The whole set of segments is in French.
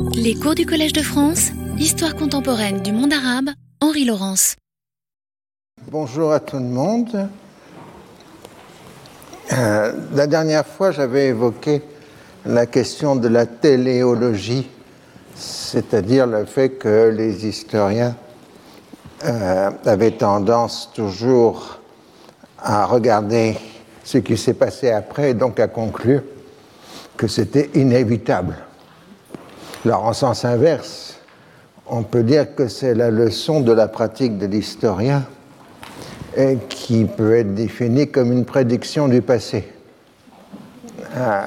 Les cours du Collège de France, Histoire contemporaine du monde arabe, Henri Laurence. Bonjour à tout le monde. Euh, la dernière fois, j'avais évoqué la question de la téléologie, c'est-à-dire le fait que les historiens euh, avaient tendance toujours à regarder ce qui s'est passé après et donc à conclure que c'était inévitable. Alors en sens inverse, on peut dire que c'est la leçon de la pratique de l'historien qui peut être définie comme une prédiction du passé. Euh,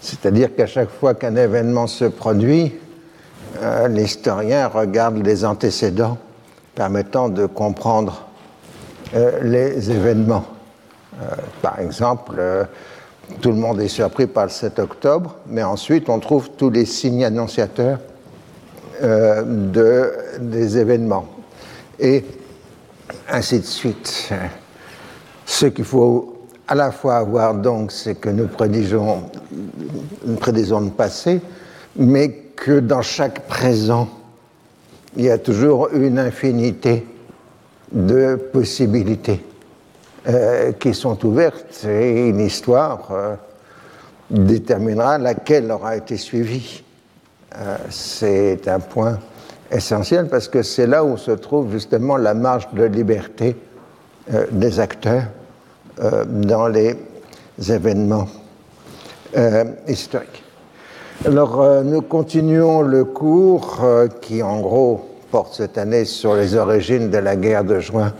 c'est-à-dire qu'à chaque fois qu'un événement se produit, euh, l'historien regarde les antécédents permettant de comprendre euh, les événements. par exemple, tout le monde est surpris par le 7 octobre, mais ensuite on trouve tous les signes annonciateurs de, des événements. Et ainsi de suite. Ce qu'il faut à la fois avoir donc, c'est que nous prédisons le passé, mais que dans chaque présent, il y a toujours une infinité de possibilités euh, qui sont ouvertes et une histoire euh, déterminera laquelle aura été suivie. Euh, c'est un point essentiel parce que c'est là où se trouve justement la marge de liberté des acteurs dans les événements historiques. Alors, nous continuons le cours qui, en gros, porte cette année sur les origines de la guerre de juin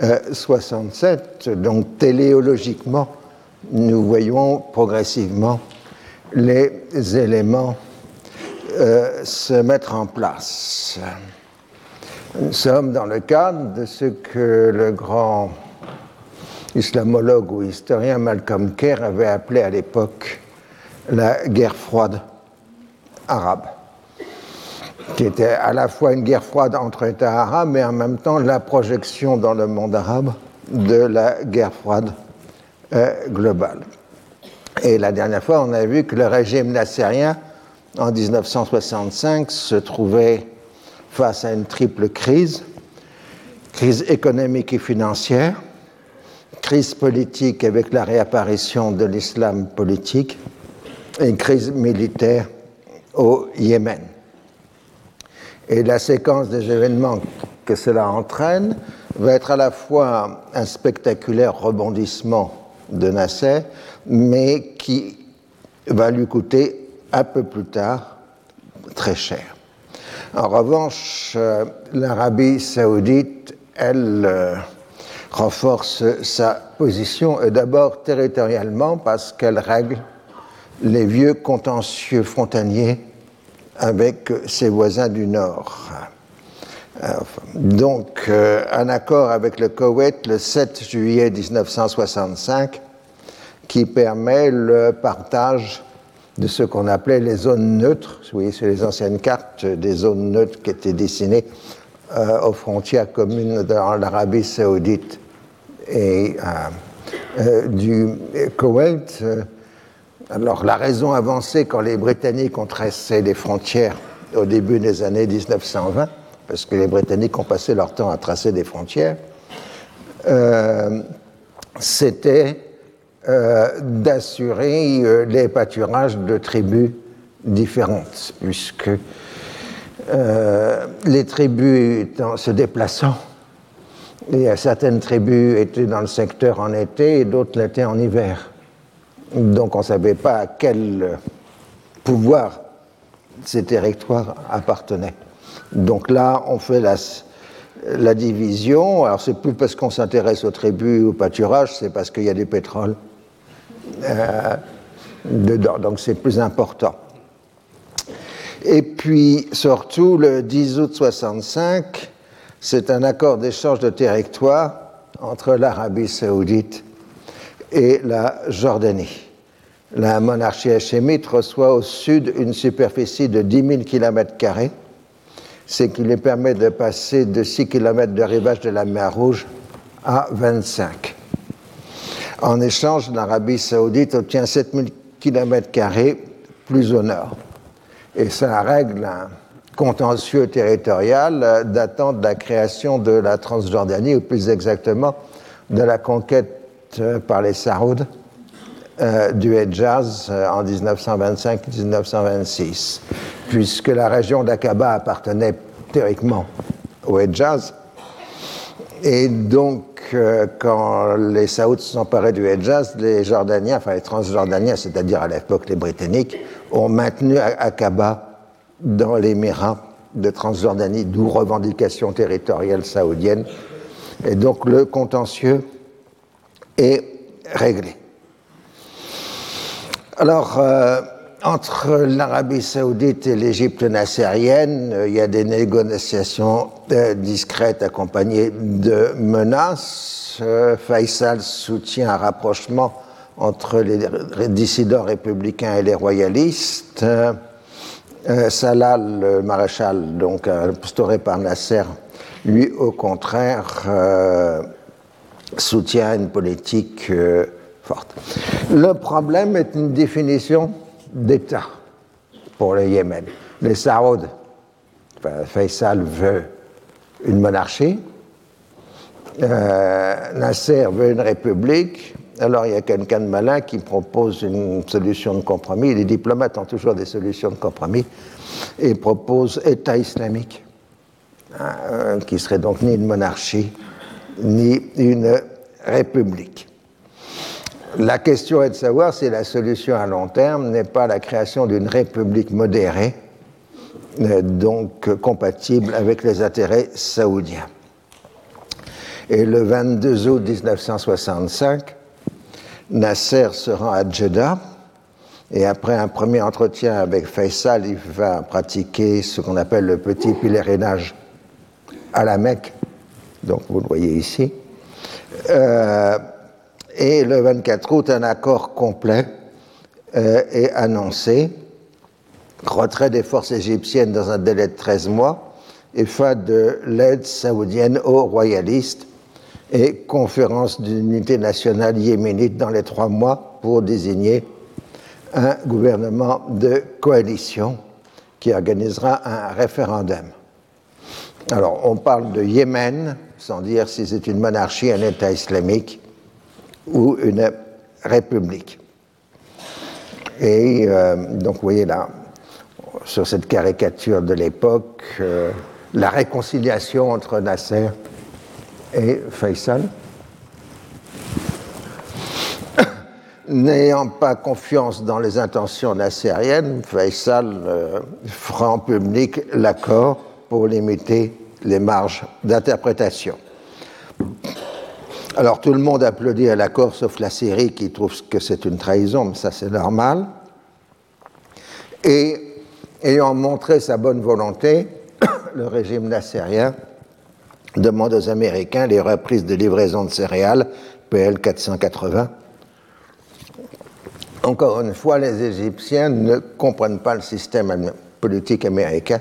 1967. Donc, téléologiquement, nous voyons progressivement les éléments euh, se mettre en place. Nous sommes dans le cadre de ce que le grand islamologue ou historien Malcolm Kerr avait appelé à l'époque la guerre froide arabe, qui était à la fois une guerre froide entre États arabes, mais en même temps la projection dans le monde arabe de la guerre froide euh, globale. Et la dernière fois, on a vu que le régime nassérien en 1965 se trouvait face à une triple crise, crise économique et financière, crise politique avec la réapparition de l'islam politique et une crise militaire au Yémen. Et la séquence des événements que cela entraîne va être à la fois un spectaculaire rebondissement de Nasser, mais qui va lui coûter un peu plus tard très cher. En revanche, euh, l'Arabie saoudite, elle, euh, renforce sa position, d'abord territorialement parce qu'elle règle les vieux contentieux frontaliers avec ses voisins du Nord. Euh, donc, un accord avec le Koweït le 7 juillet 1965 qui permet le partage de ce qu'on appelait les zones neutres. Vous voyez sur les anciennes cartes des zones neutres qui étaient dessinées euh, aux frontières communes dans l'Arabie saoudite et euh, euh, du Koweït. Alors la raison avancée quand les Britanniques ont tracé les frontières au début des années 1920, parce que les Britanniques ont passé leur temps à tracer des frontières, c'était euh, d'assurer euh, les pâturages de tribus différentes, puisque euh, les tribus se déplaçant, et certaines tribus étaient dans le secteur en été et d'autres l'étaient en hiver. Donc on ne savait pas à quel pouvoir ces territoires appartenaient. Donc là, on fait la, la division. Alors c'est plus parce qu'on s'intéresse aux tribus, au pâturage, c'est parce qu'il y a du pétrole euh, dedans. Donc c'est plus important. Et puis surtout, le 10 août 65, c'est un accord d'échange de territoire entre l'Arabie saoudite et la Jordanie. La monarchie hachémite reçoit au sud une superficie de 10 000 km, ce qui lui permet de passer de 6 km de rivage de la mer Rouge à 25. En échange, l'Arabie saoudite obtient 7000 km plus au nord. Et ça règle un contentieux territorial datant de la création de la Transjordanie, ou plus exactement de la conquête par les Saouds euh, du Hejaz euh, en 1925-1926, puisque la région d'Aqaba appartenait théoriquement au Hejaz. Et donc, euh, quand les Saouds se sont emparés du Hejaz, les Jordaniens, enfin les Transjordaniens, c'est-à-dire à, l'époque les Britanniques, ont maintenu Aqaba dans l'émirat de Transjordanie, d'où revendication territoriale saoudienne. Et donc le contentieux réglé. Alors, euh, entre l'Arabie saoudite et l'Égypte nassérienne, euh, il y a des négociations euh, discrètes accompagnées de menaces. Faisal soutient un rapprochement entre les dissidents républicains et les royalistes. Salah, le maréchal, donc instauré par Nasser, lui, au contraire, soutient une politique le problème est une définition d'État pour le Yémen. Les Saouds, Faisal veut une monarchie, euh, Nasser veut une république, alors il y a quelqu'un de malin qui propose une solution de compromis. Les diplomates ont toujours des solutions de compromis et propose État islamique, hein, euh, qui serait donc ni une monarchie ni une république. La question est de savoir si la solution à long terme n'est pas la création d'une république modérée, euh, donc compatible avec les intérêts saoudiens. Et le 22 août 1965, Nasser se rend à Jeddah et après un premier entretien avec Faisal, il va pratiquer ce qu'on appelle le petit pèlerinage à la Mecque. Donc vous le voyez ici. Euh, et le 24 août, un accord complet euh, est annoncé. Retrait des forces égyptiennes dans un délai de 13 mois et fin de l'aide saoudienne aux royalistes et conférence d'unité nationale yéménite dans les trois mois pour désigner un gouvernement de coalition qui organisera un référendum. Alors, on parle de Yémen, sans dire si c'est une monarchie, un État islamique, ou une république. Et euh, donc vous voyez là, sur cette caricature de l'époque, euh, la réconciliation entre Nasser et Faisal. N'ayant pas confiance dans les intentions nassériennes, Faisal euh, fera en public l'accord pour limiter les marges d'interprétation. Alors tout le monde applaudit à l'accord, sauf la Syrie qui trouve que c'est une trahison, mais ça c'est normal. Et ayant montré sa bonne volonté, le régime nassérien demande aux Américains les reprises de livraison de céréales, PL 480. Encore une fois, les Égyptiens ne comprennent pas le système politique américain.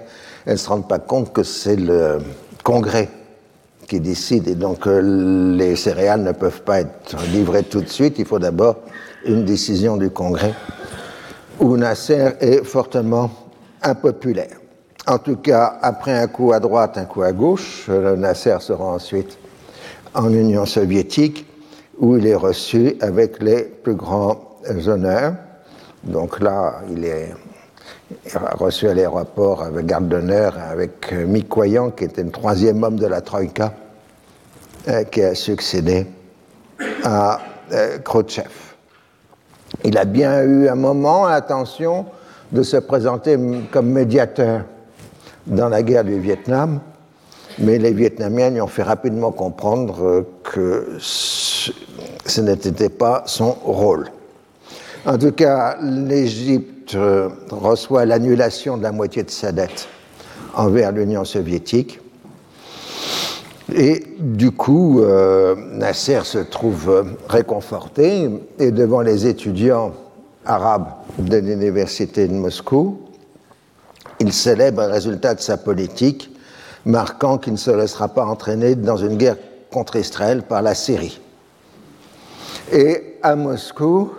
Elles ne se rendent pas compte que c'est le Congrès qui décide et donc euh, les céréales ne peuvent pas être livrées tout de suite. Il faut d'abord une décision du Congrès où Nasser est fortement impopulaire. En tout cas, après un coup à droite, un coup à gauche, euh, Nasser sera ensuite en Union soviétique où il est reçu avec les plus grands honneurs. Donc là, il est reçu à l'aéroport avec garde d'honneur avec euh, Mikoyan, qui était le troisième homme de la Troïka, euh, qui a succédé à euh, Khrouchtchev. Il a bien eu un moment l'intention de se présenter comme médiateur dans la guerre du Vietnam, mais les Vietnamiens lui ont fait rapidement comprendre que ce n'était pas son rôle. En tout cas, l'Égypte euh, reçoit l'annulation de la moitié de sa dette envers l'Union soviétique. Et du coup, euh, Nasser se trouve réconforté et devant les étudiants arabes de l'Université de Moscou, il célèbre le résultat de sa politique, marquant qu'il ne se laissera pas entraîner dans une guerre contre Israël par la Syrie. Et à Moscou,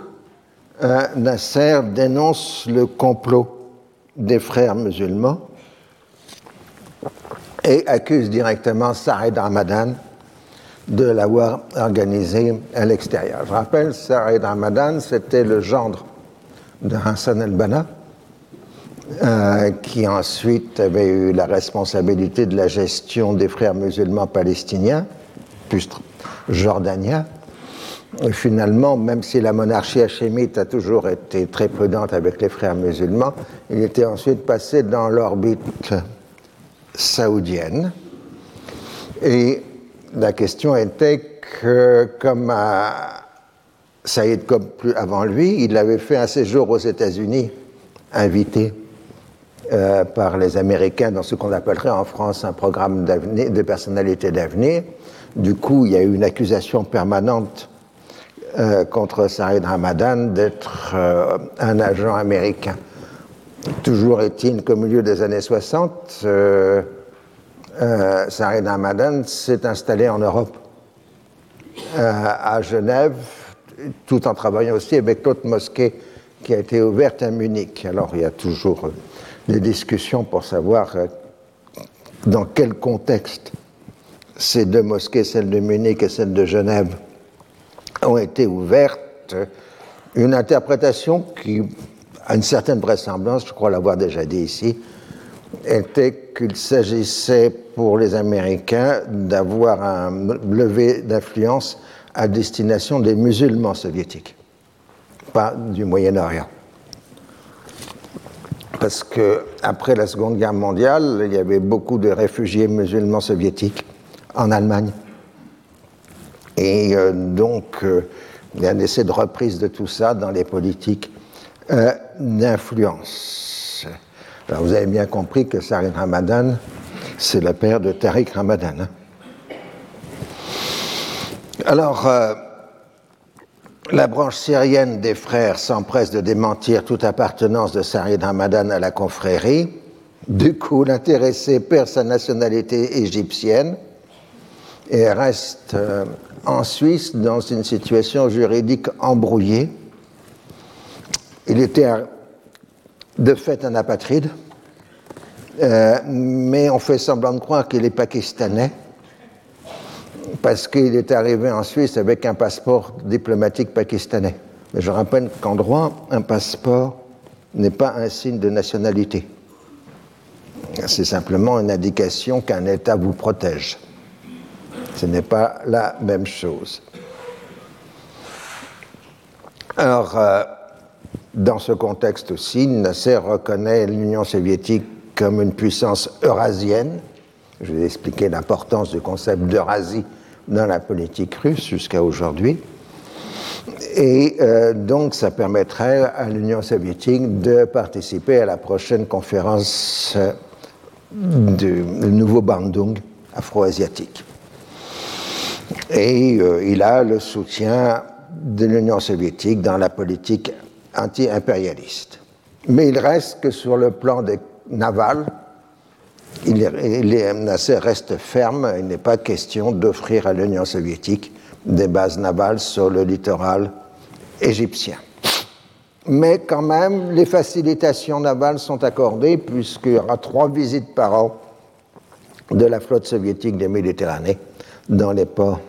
Nasser dénonce le complot des frères musulmans et accuse directement Saïd Ramadan de l'avoir organisé à l'extérieur. Je rappelle, Saïd Ramadan, c'était le gendre de Hassan el-Banna, euh, qui ensuite avait eu la responsabilité de la gestion des frères musulmans palestiniens, puis jordaniens. Finalement, même si la monarchie hachémite a toujours été très prudente avec les frères musulmans, il était ensuite passé dans l'orbite saoudienne. Et la question était que, comme Saïd comme plus avant lui, il avait fait un séjour aux États-Unis, invité euh, par les Américains dans ce qu'on appellerait en France un programme de personnalité d'avenir. Du coup, il y a eu une accusation permanente euh, contre Saïd Ramadan d'être euh, un agent américain. Toujours est-il qu'au milieu des années 60, euh, Saïd Ramadan s'est installé en Europe, à Genève, tout en travaillant aussi avec l'autre mosquée qui a été ouverte à Munich. Alors il y a toujours des discussions pour savoir dans quel contexte ces deux mosquées, celle de Munich et celle de Genève, ont été ouvertes, une interprétation qui a une certaine vraisemblance, je crois l'avoir déjà dit ici, était qu'il s'agissait pour les Américains d'avoir un levé d'influence à destination des musulmans soviétiques, pas du Moyen-Orient. Parce que après la Seconde Guerre mondiale, il y avait beaucoup de réfugiés musulmans soviétiques en Allemagne. Et euh, donc, euh, il y a un essai de reprise de tout ça dans les politiques euh, d'influence. Alors, vous avez bien compris que Sarin Ramadan, c'est le père de Tariq Ramadan. Hein. Alors, la branche syrienne des frères s'empresse de démentir toute appartenance de Sarid Ramadan à la confrérie. Du coup, l'intéressé perd sa nationalité égyptienne et reste en Suisse dans une situation juridique embrouillée. Il était de fait un apatride, euh, mais on fait semblant de croire qu'il est pakistanais parce qu'il est arrivé en Suisse avec un passeport diplomatique pakistanais. Mais je rappelle qu'en droit, un passeport n'est pas un signe de nationalité. C'est simplement une indication qu'un État vous protège. Ce n'est pas la même chose. Alors, euh, dans ce contexte aussi, Nasser reconnaît l'Union soviétique comme une puissance eurasienne. Je vais expliquer l'importance du concept d'Eurasie dans la politique russe jusqu'à aujourd'hui. Et euh, donc, ça permettrait à l'Union soviétique de participer à la prochaine conférence euh, du nouveau Bandung afro-asiatique. Et euh, il a le soutien de l'Union soviétique dans la politique anti-impérialiste. Mais il reste que sur le plan des naval, il, reste ferme, il n'est pas question d'offrir à l'Union soviétique des bases navales sur le littoral égyptien. Mais quand même, les facilitations navales sont accordées puisqu'il y aura trois visites par an de la flotte soviétique des Méditerranée dans les ports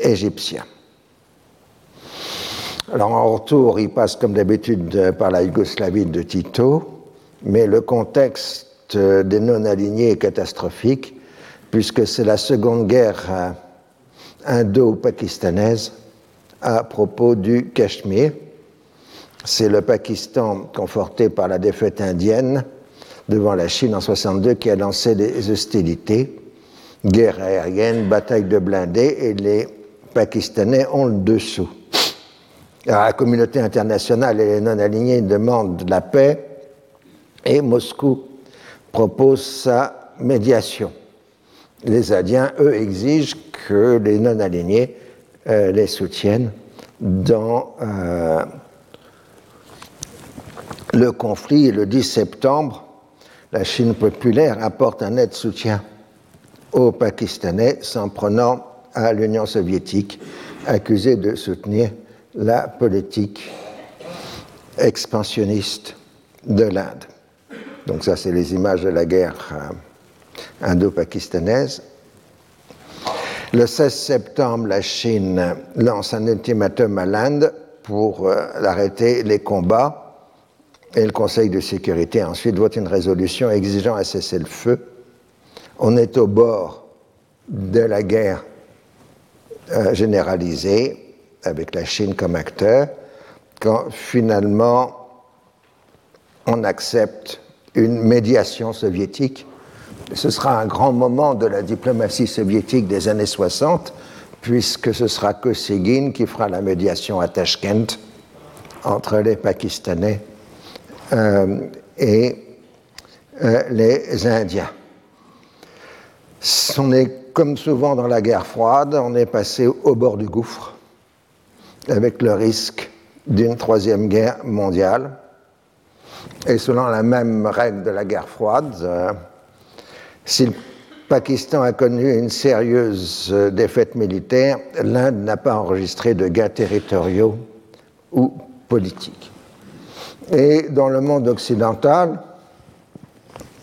égyptiens. Alors en retour, il passe comme d'habitude par la Yougoslavie de Tito, mais le contexte des non-alignés est catastrophique, puisque c'est la seconde guerre indo-pakistanaise à propos du Cachemire. C'est le Pakistan, conforté par la défaite indienne devant la Chine en 62, qui a lancé les hostilités guerre aérienne, bataille de blindés, et les Pakistanais ont le dessous. la communauté internationale et les non-alignés demandent la paix, et Moscou propose sa médiation. Les Indiens, eux, exigent que les non-alignés euh, les soutiennent dans euh, le conflit. Le 10 septembre, la Chine populaire apporte un net soutien aux Pakistanais s'en prenant à l'Union soviétique, accusée de soutenir la politique expansionniste de l'Inde. Donc ça, c'est les images de la guerre indo-pakistanaise. Le 16 septembre, la Chine lance un ultimatum à l'Inde pour arrêter les combats et le Conseil de sécurité ensuite vote une résolution exigeant un cessez-le-feu. On est au bord de la guerre euh, généralisée, avec la Chine comme acteur, quand finalement on accepte une médiation soviétique. Ce sera un grand moment de la diplomatie soviétique des années 60, puisque ce sera Kosygin qui fera la médiation à Tashkent entre les Pakistanais euh, et euh, les Indiens. On est, comme souvent dans la guerre froide, on est passé au bord du gouffre, avec le risque d'une troisième guerre mondiale. Et selon la même règle de la guerre froide, euh, si le Pakistan a connu une sérieuse défaite militaire, l'Inde n'a pas enregistré de gains territoriaux ou politiques. Et dans le monde occidental,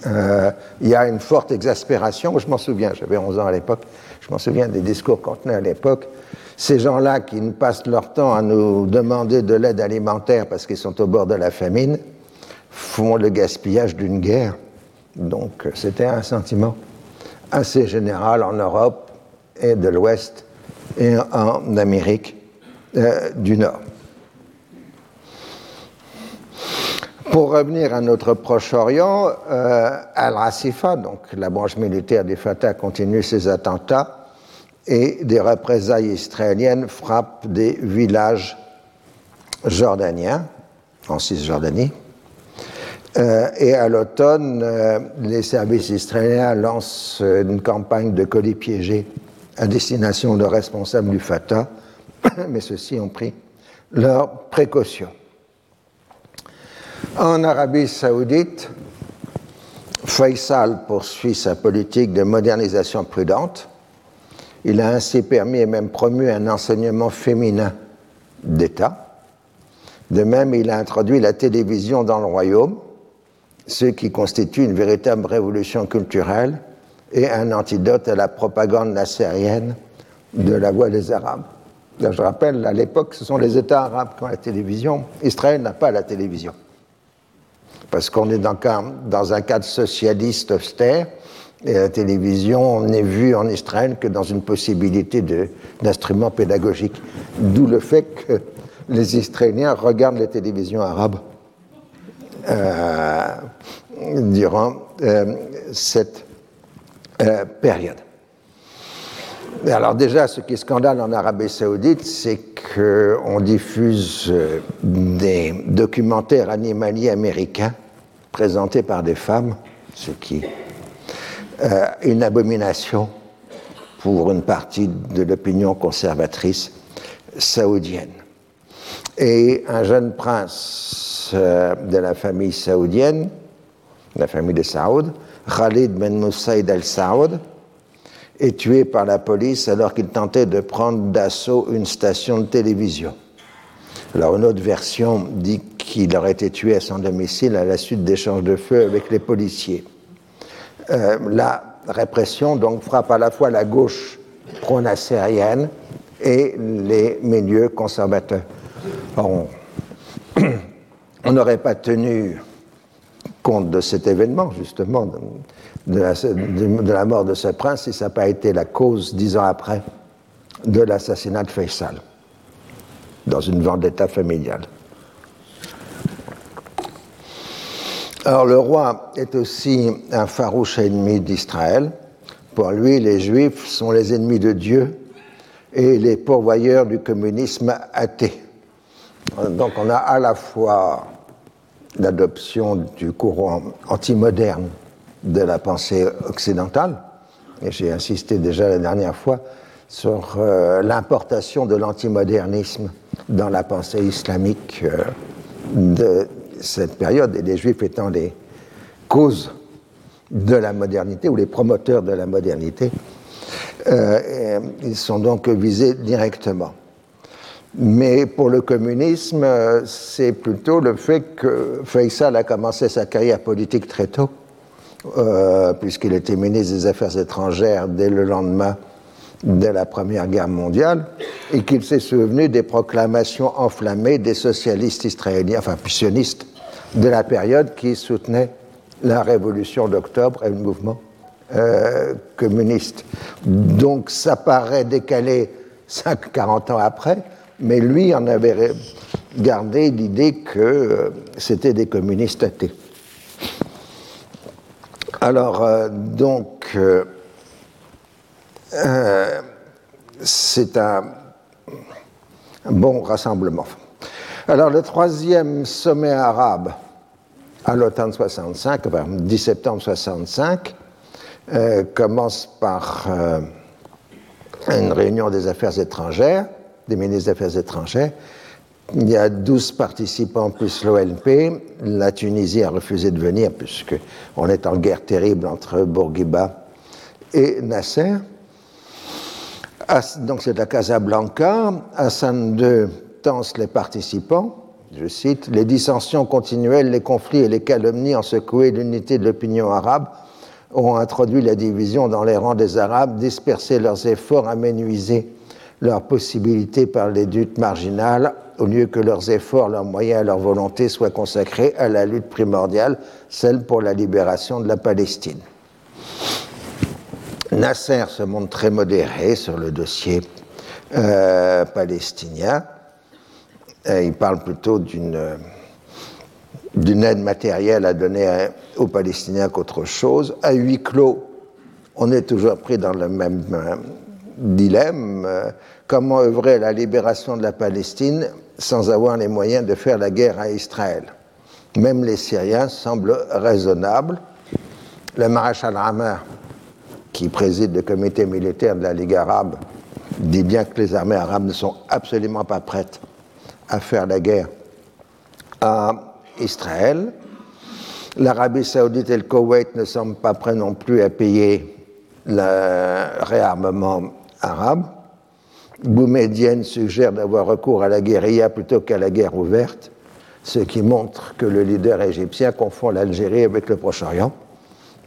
euh, il y a une forte exaspération. Je m'en souviens, j'avais 11 ans à l'époque, je m'en souviens des discours qu'on tenait à l'époque. Ces gens-là qui passent leur temps à nous demander de l'aide alimentaire parce qu'ils sont au bord de la famine font le gaspillage d'une guerre. Donc c'était un sentiment assez général en Europe et de l'Ouest et en Amérique euh, du Nord. Pour revenir à notre Proche-Orient, euh, Al-Rasifa, donc la branche militaire du Fatah, continue ses attentats et des représailles israéliennes frappent des villages jordaniens en Cisjordanie. Euh, et à l'automne, euh, les services israéliens lancent une campagne de colis piégés à destination de responsables du Fatah, mais ceux-ci ont pris leurs précautions. En Arabie saoudite, Faisal poursuit sa politique de modernisation prudente. Il a ainsi permis et même promu un enseignement féminin d'État. De même, il a introduit la télévision dans le royaume, ce qui constitue une véritable révolution culturelle et un antidote à la propagande nassérienne de la voix des Arabes. je rappelle, à l'époque, ce sont les États arabes qui ont la télévision. Israël n'a pas la télévision parce qu'on est dans, un cadre socialiste austère, et la télévision n'est vue en Israël que dans une possibilité d'instrument pédagogique. D'où le fait que les Israéliens regardent les télévisions arabes euh, durant euh, cette euh, période. Alors déjà, ce qui est scandale en Arabie saoudite, c'est qu'on diffuse des documentaires animaliers américains présentés par des femmes, ce qui euh, une abomination pour une partie de l'opinion conservatrice saoudienne. Et un jeune prince euh, de la famille saoudienne, la famille de Saoud, Khalid Ben Moussaïd al-Saoud, est tué par la police alors qu'il tentait de prendre d'assaut une station de télévision. Alors une autre version dit qu'il aurait été tué à son domicile à la suite d'échanges de feu avec les policiers. Euh, la répression donc frappe à la fois la gauche pro-nassérienne et les milieux conservateurs. on n'aurait pas tenu compte de cet événement, justement, de la, de la mort de ce prince, si ça n'a pas été la cause, dix ans après, de l'assassinat de Faisal, dans une vendetta familiale. Alors le roi est aussi un farouche ennemi d'Israël. Pour lui, les Juifs sont les ennemis de Dieu et les pourvoyeurs du communisme athée. Donc on a à la fois l'adoption du courant antimoderne de la pensée occidentale, et j'ai insisté déjà la dernière fois sur euh, l'importation de l'antimodernisme dans la pensée islamique euh, de cette période, et les Juifs étant les causes de la modernité ou les promoteurs de la modernité, euh, ils sont donc visés directement. Mais pour le communisme, c'est plutôt le fait que Faisal a commencé sa carrière politique très tôt, euh, puisqu'il était ministre des Affaires étrangères dès le lendemain de la Première Guerre mondiale, et qu'il s'est souvenu des proclamations enflammées des socialistes israéliens, enfin sionistes, de la période qui soutenaient la révolution d'octobre et le mouvement euh, communiste. Donc ça paraît décalé 5-40 ans après, mais lui en avait gardé l'idée que euh, c'était des communistes athées. Alors, euh, donc, euh, c'est un, bon rassemblement. Alors, le troisième sommet arabe à l'automne 65, enfin, 10 septembre 65, commence par une réunion des affaires étrangères des ministres des Affaires étrangères. Il y a 12 participants plus l'OLP. La Tunisie a refusé de venir puisqu'on est en guerre terrible entre Bourguiba et Nasser. Donc c'est à Casablanca. Hassan II tense les participants. Je cite Les dissensions continuelles, les conflits et les calomnies ont secoué l'unité de l'opinion arabe, ont introduit la division dans les rangs des Arabes, dispersé leurs efforts, amenuisé leurs possibilités par les luttes marginales, au lieu que leurs efforts, leurs moyens et leur volonté soient consacrés à la lutte primordiale, celle pour la libération de la Palestine. Nasser se montre très modéré sur le dossier euh, palestinien. Euh, il parle plutôt d'une aide matérielle à donner aux Palestiniens qu'autre chose. À huis clos, on est toujours pris dans le même dilemme, euh, comment œuvrer à la libération de la Palestine sans avoir les moyens de faire la guerre à Israël. Même les Syriens semblent raisonnables. Le maréchal Hammer, qui préside le comité militaire de la Ligue arabe, dit bien que les armées arabes ne sont absolument pas prêtes à faire la guerre à Israël. L'Arabie saoudite et le Koweït ne semblent pas prêts non plus à payer le réarmement arabe. Boumedienne suggère d'avoir recours à la guérilla plutôt qu'à la guerre ouverte, ce qui montre que le leader égyptien confond l'Algérie avec le Proche-Orient,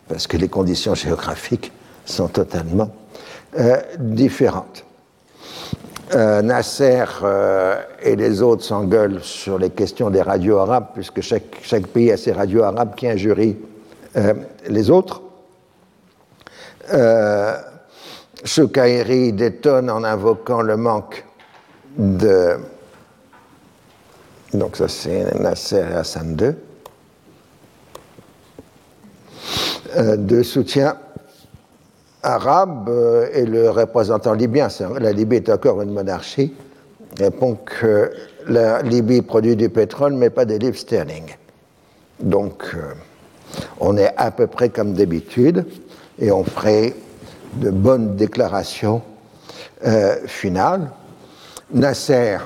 parce que les conditions géographiques sont totalement euh, différentes. Euh, Nasser euh, et les autres s'engueulent sur les questions des radios arabes, puisque chaque, pays a ses radios arabes qui injurient les autres. Choukaïri détonne en invoquant le manque de. Donc, ça, c'est Nasser Hassan II. De soutien arabe euh, et le représentant libyen, la Libye est encore une monarchie, répond que la Libye produit du pétrole mais pas des livres sterling. Donc euh, on est à peu près comme d'habitude et on ferait de bonnes déclarations euh, finales. Nasser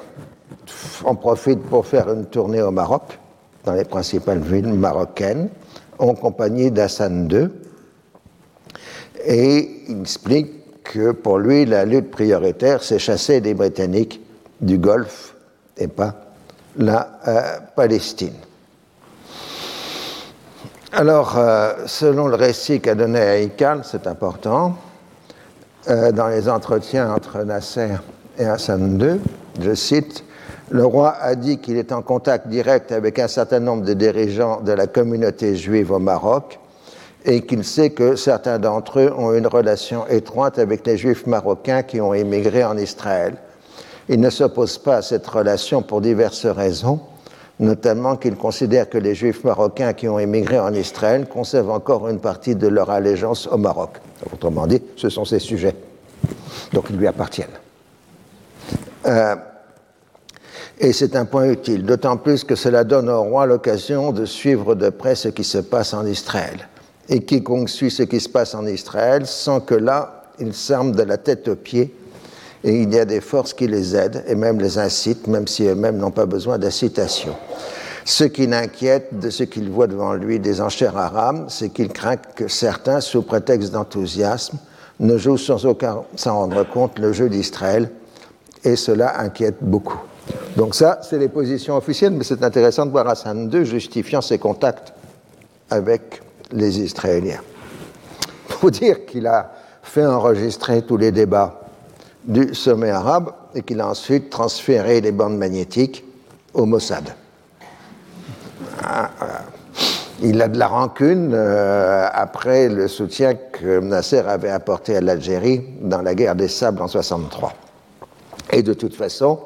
en profite pour faire une tournée au Maroc, dans les principales villes marocaines, en compagnie d'Hassan II. Et il explique que pour lui, la lutte prioritaire, c'est chasser les Britanniques du Golfe et pas la euh, Palestine. Alors, euh, selon le récit qu'a donné Haïkal, c'est important, euh, dans les entretiens entre Nasser et Hassan II, je cite, le roi a dit qu'il est en contact direct avec un certain nombre de dirigeants de la communauté juive au Maroc et qu'il sait que certains d'entre eux ont une relation étroite avec les juifs marocains qui ont émigré en Israël. Il ne s'oppose pas à cette relation pour diverses raisons, notamment qu'il considère que les juifs marocains qui ont émigré en Israël conservent encore une partie de leur allégeance au Maroc. Autrement dit, ce sont ses sujets, donc ils lui appartiennent. Euh, et c'est un point utile, d'autant plus que cela donne au roi l'occasion de suivre de près ce qui se passe en Israël. Et quiconque suit ce qui se passe en Israël sent que là, il s'arme de la tête aux pieds et il y a des forces qui les aident et même les incitent, même si eux-mêmes n'ont pas besoin d'incitation. Ce qui l'inquiète de ce qu'il voit devant lui des enchères arabes, c'est qu'il craint que certains, sous prétexte d'enthousiasme, ne jouent sans aucun s'en rendre compte le jeu d'Israël, et cela inquiète beaucoup. Donc ça, c'est les positions officielles, mais c'est intéressant de voir Hassan II justifiant ses contacts avec les Israéliens. Pour dire qu'il a fait enregistrer tous les débats du sommet arabe et qu'il a ensuite transféré les bandes magnétiques au Mossad. Ah, il a de la rancune euh, après le soutien que Nasser avait apporté à l'Algérie dans la guerre des sables en 63. Et de toute façon,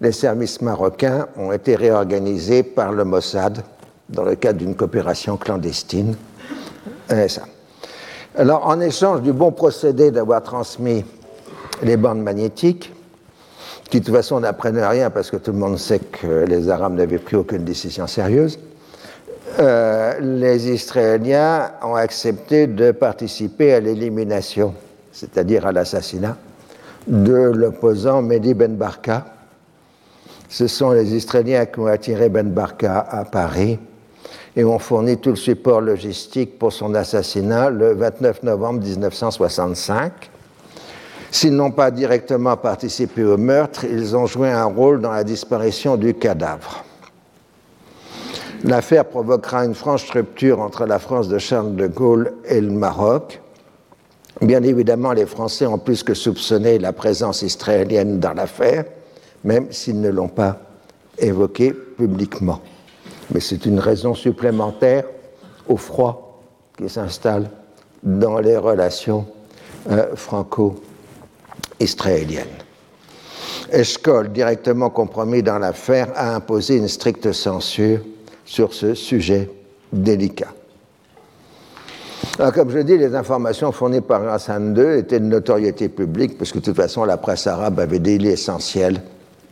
les services marocains ont été réorganisés par le Mossad dans le cadre d'une coopération clandestine. Ça. Alors, en échange du bon procédé d'avoir transmis les bandes magnétiques, qui de toute façon n'apprennent rien parce que tout le monde sait que les Arabes n'avaient pris aucune décision sérieuse, euh, les Israéliens ont accepté de participer à l'élimination, c'est-à-dire à, l'assassinat, de l'opposant Mehdi Ben Barka. Ce sont les Israéliens qui ont attiré Ben Barka à Paris et ont fourni tout le support logistique pour son assassinat le 29 novembre 1965. S'ils n'ont pas directement participé au meurtre, ils ont joué un rôle dans la disparition du cadavre. L'affaire provoquera une franche rupture entre la France de Charles de Gaulle et le Maroc. Bien évidemment, les Français ont plus que soupçonné la présence israélienne dans l'affaire, même s'ils ne l'ont pas évoqué publiquement. Mais c'est une raison supplémentaire au froid qui s'installe dans les relations euh, franco-israéliennes. Eshkol, directement compromis dans l'affaire, a imposé une stricte censure sur ce sujet délicat. Alors, comme je dis, les informations fournies par Hassan II étaient de notoriété publique, parce que de toute façon, la presse arabe avait dit l'essentiel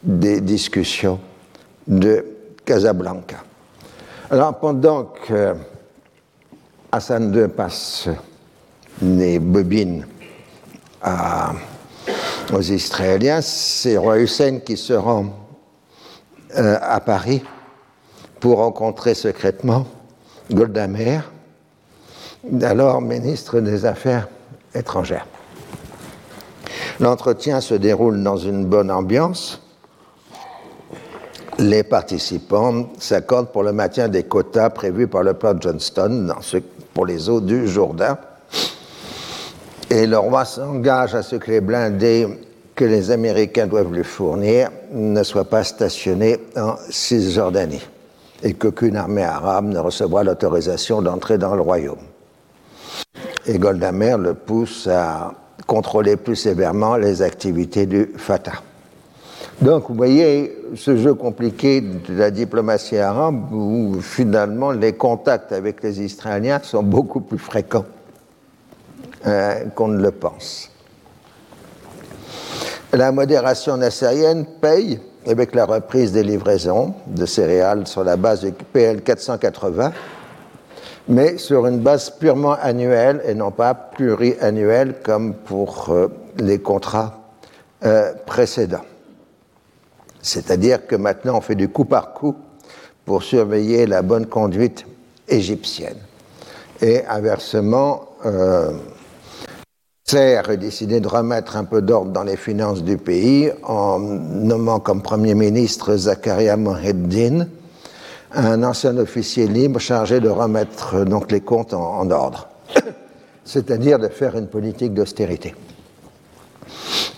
des discussions de Casablanca. Alors, pendant que Hassan II passe les bobines aux Israéliens, c'est Roi Hussein qui se rend euh, à Paris pour rencontrer secrètement Golda Meir, alors ministre des Affaires étrangères. L'entretien se déroule dans une bonne ambiance. Les participants s'accordent pour le maintien des quotas prévus par le plan Johnston pour les eaux du Jourdain. Et le roi s'engage à ce que les blindés que les Américains doivent lui fournir ne soient pas stationnés en Cisjordanie et qu'aucune armée arabe ne recevra l'autorisation d'entrer dans le royaume. Et Goldamer le pousse à contrôler plus sévèrement les activités du Fatah. Donc, vous voyez ce jeu compliqué de la diplomatie arabe où finalement les contacts avec les Israéliens sont beaucoup plus fréquents euh, qu'on ne le pense. La modération nassérienne paye avec la reprise des livraisons de céréales sur la base du PL 480, mais sur une base purement annuelle et non pas pluriannuelle comme pour euh, les contrats euh, précédents. C'est-à-dire que maintenant on fait du coup par coup pour surveiller la bonne conduite égyptienne. Et inversement, euh, a décidé de remettre un peu d'ordre dans les finances du pays en nommant comme Premier ministre Zakaria Moheddin, un ancien officier libre chargé de remettre donc les comptes en, ordre, c'est-à-dire de faire une politique d'austérité.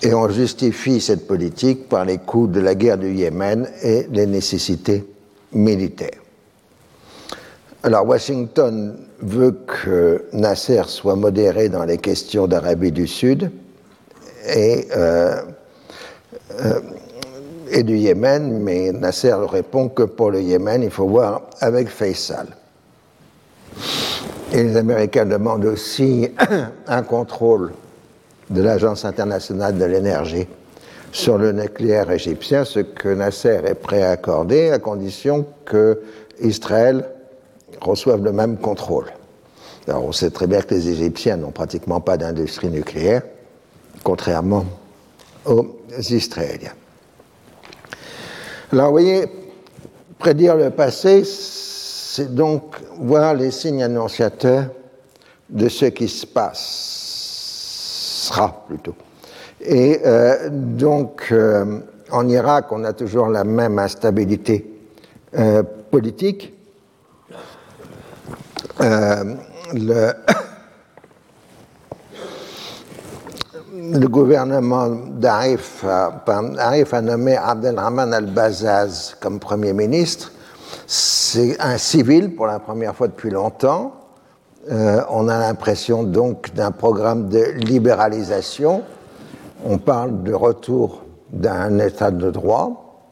Et on justifie cette politique par les coûts de la guerre du Yémen et les nécessités militaires. Alors Washington veut que Nasser soit modéré dans les questions d'Arabie du Sud et, euh, euh, et du Yémen, mais Nasser répond que pour le Yémen, il faut voir avec Faisal. Et les Américains demandent aussi un contrôle de l'Agence internationale de l'énergie sur le nucléaire égyptien, ce que Nasser est prêt à accorder à condition que Israël reçoivent le même contrôle. Alors on sait très bien que les Égyptiens n'ont pratiquement pas d'industrie nucléaire, contrairement aux Israéliens. Alors vous voyez, prédire le passé, c'est donc voir les signes annonciateurs de ce qui se plutôt. Et euh, donc, euh, en Irak, on a toujours la même instabilité euh, politique. Le, gouvernement d'Arif a nommé Abdelrahman al-Bazaz comme Premier ministre. C'est un civil pour la première fois depuis longtemps. Euh, on a l'impression donc d'un programme de libéralisation. On parle de retour d'un état de droit,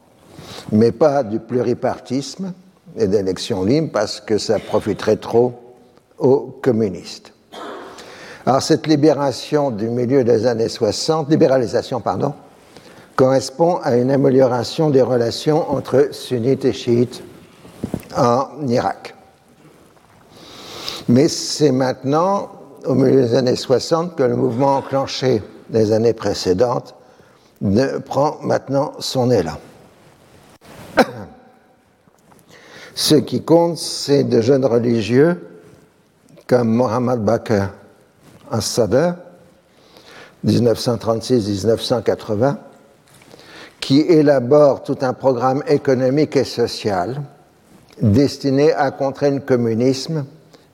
mais pas du pluripartisme et d'élections libres parce que ça profiterait trop aux communistes. Alors cette libération du milieu des années 60, libéralisation pardon, correspond à une amélioration des relations entre sunnites et chiites en Irak. Mais c'est maintenant, au milieu des années 60, que le mouvement enclenché des années précédentes prend maintenant son élan. Ce qui compte, c'est de jeunes religieux comme Mohamed Bakr al-Sadr, 1936-1980, qui élabore tout un programme économique et social destiné à contrer le communisme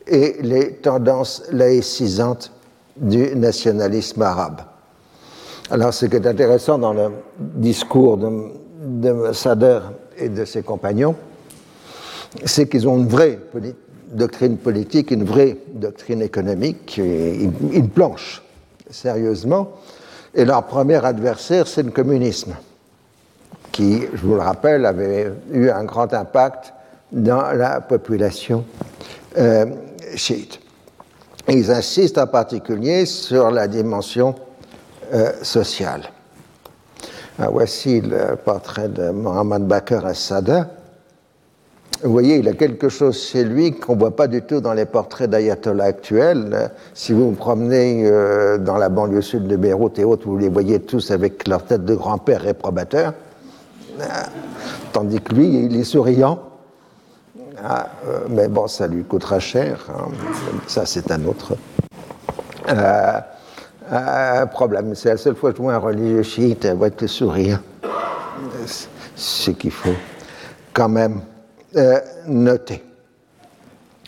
et les tendances laïcisantes du nationalisme arabe. Alors, ce qui est intéressant dans le discours de, de Sader et de ses compagnons, c'est qu'ils ont une vraie doctrine politique, une vraie doctrine économique, une planche, sérieusement. Et leur premier adversaire, c'est le communisme, qui, je vous le rappelle, avait eu un grand impact dans la population euh, ils insistent en particulier sur la dimension euh, sociale. Ah, voici le portrait de Mohamed Bakr al-Sada. Vous voyez, il a quelque chose chez lui qu'on ne voit pas du tout dans les portraits d'ayatollah actuels. Si vous vous promenez euh, dans la banlieue sud de Beyrouth et autres, vous les voyez tous avec leur tête de grand-père réprobateur. tandis que lui, il est souriant. Ah, euh, mais bon, ça lui coûtera cher. Hein. Ça, c'est un autre euh, problème. C'est la seule fois que je vois un religieux chiite avec le sourire. Ce qu'il faut quand même euh, noter.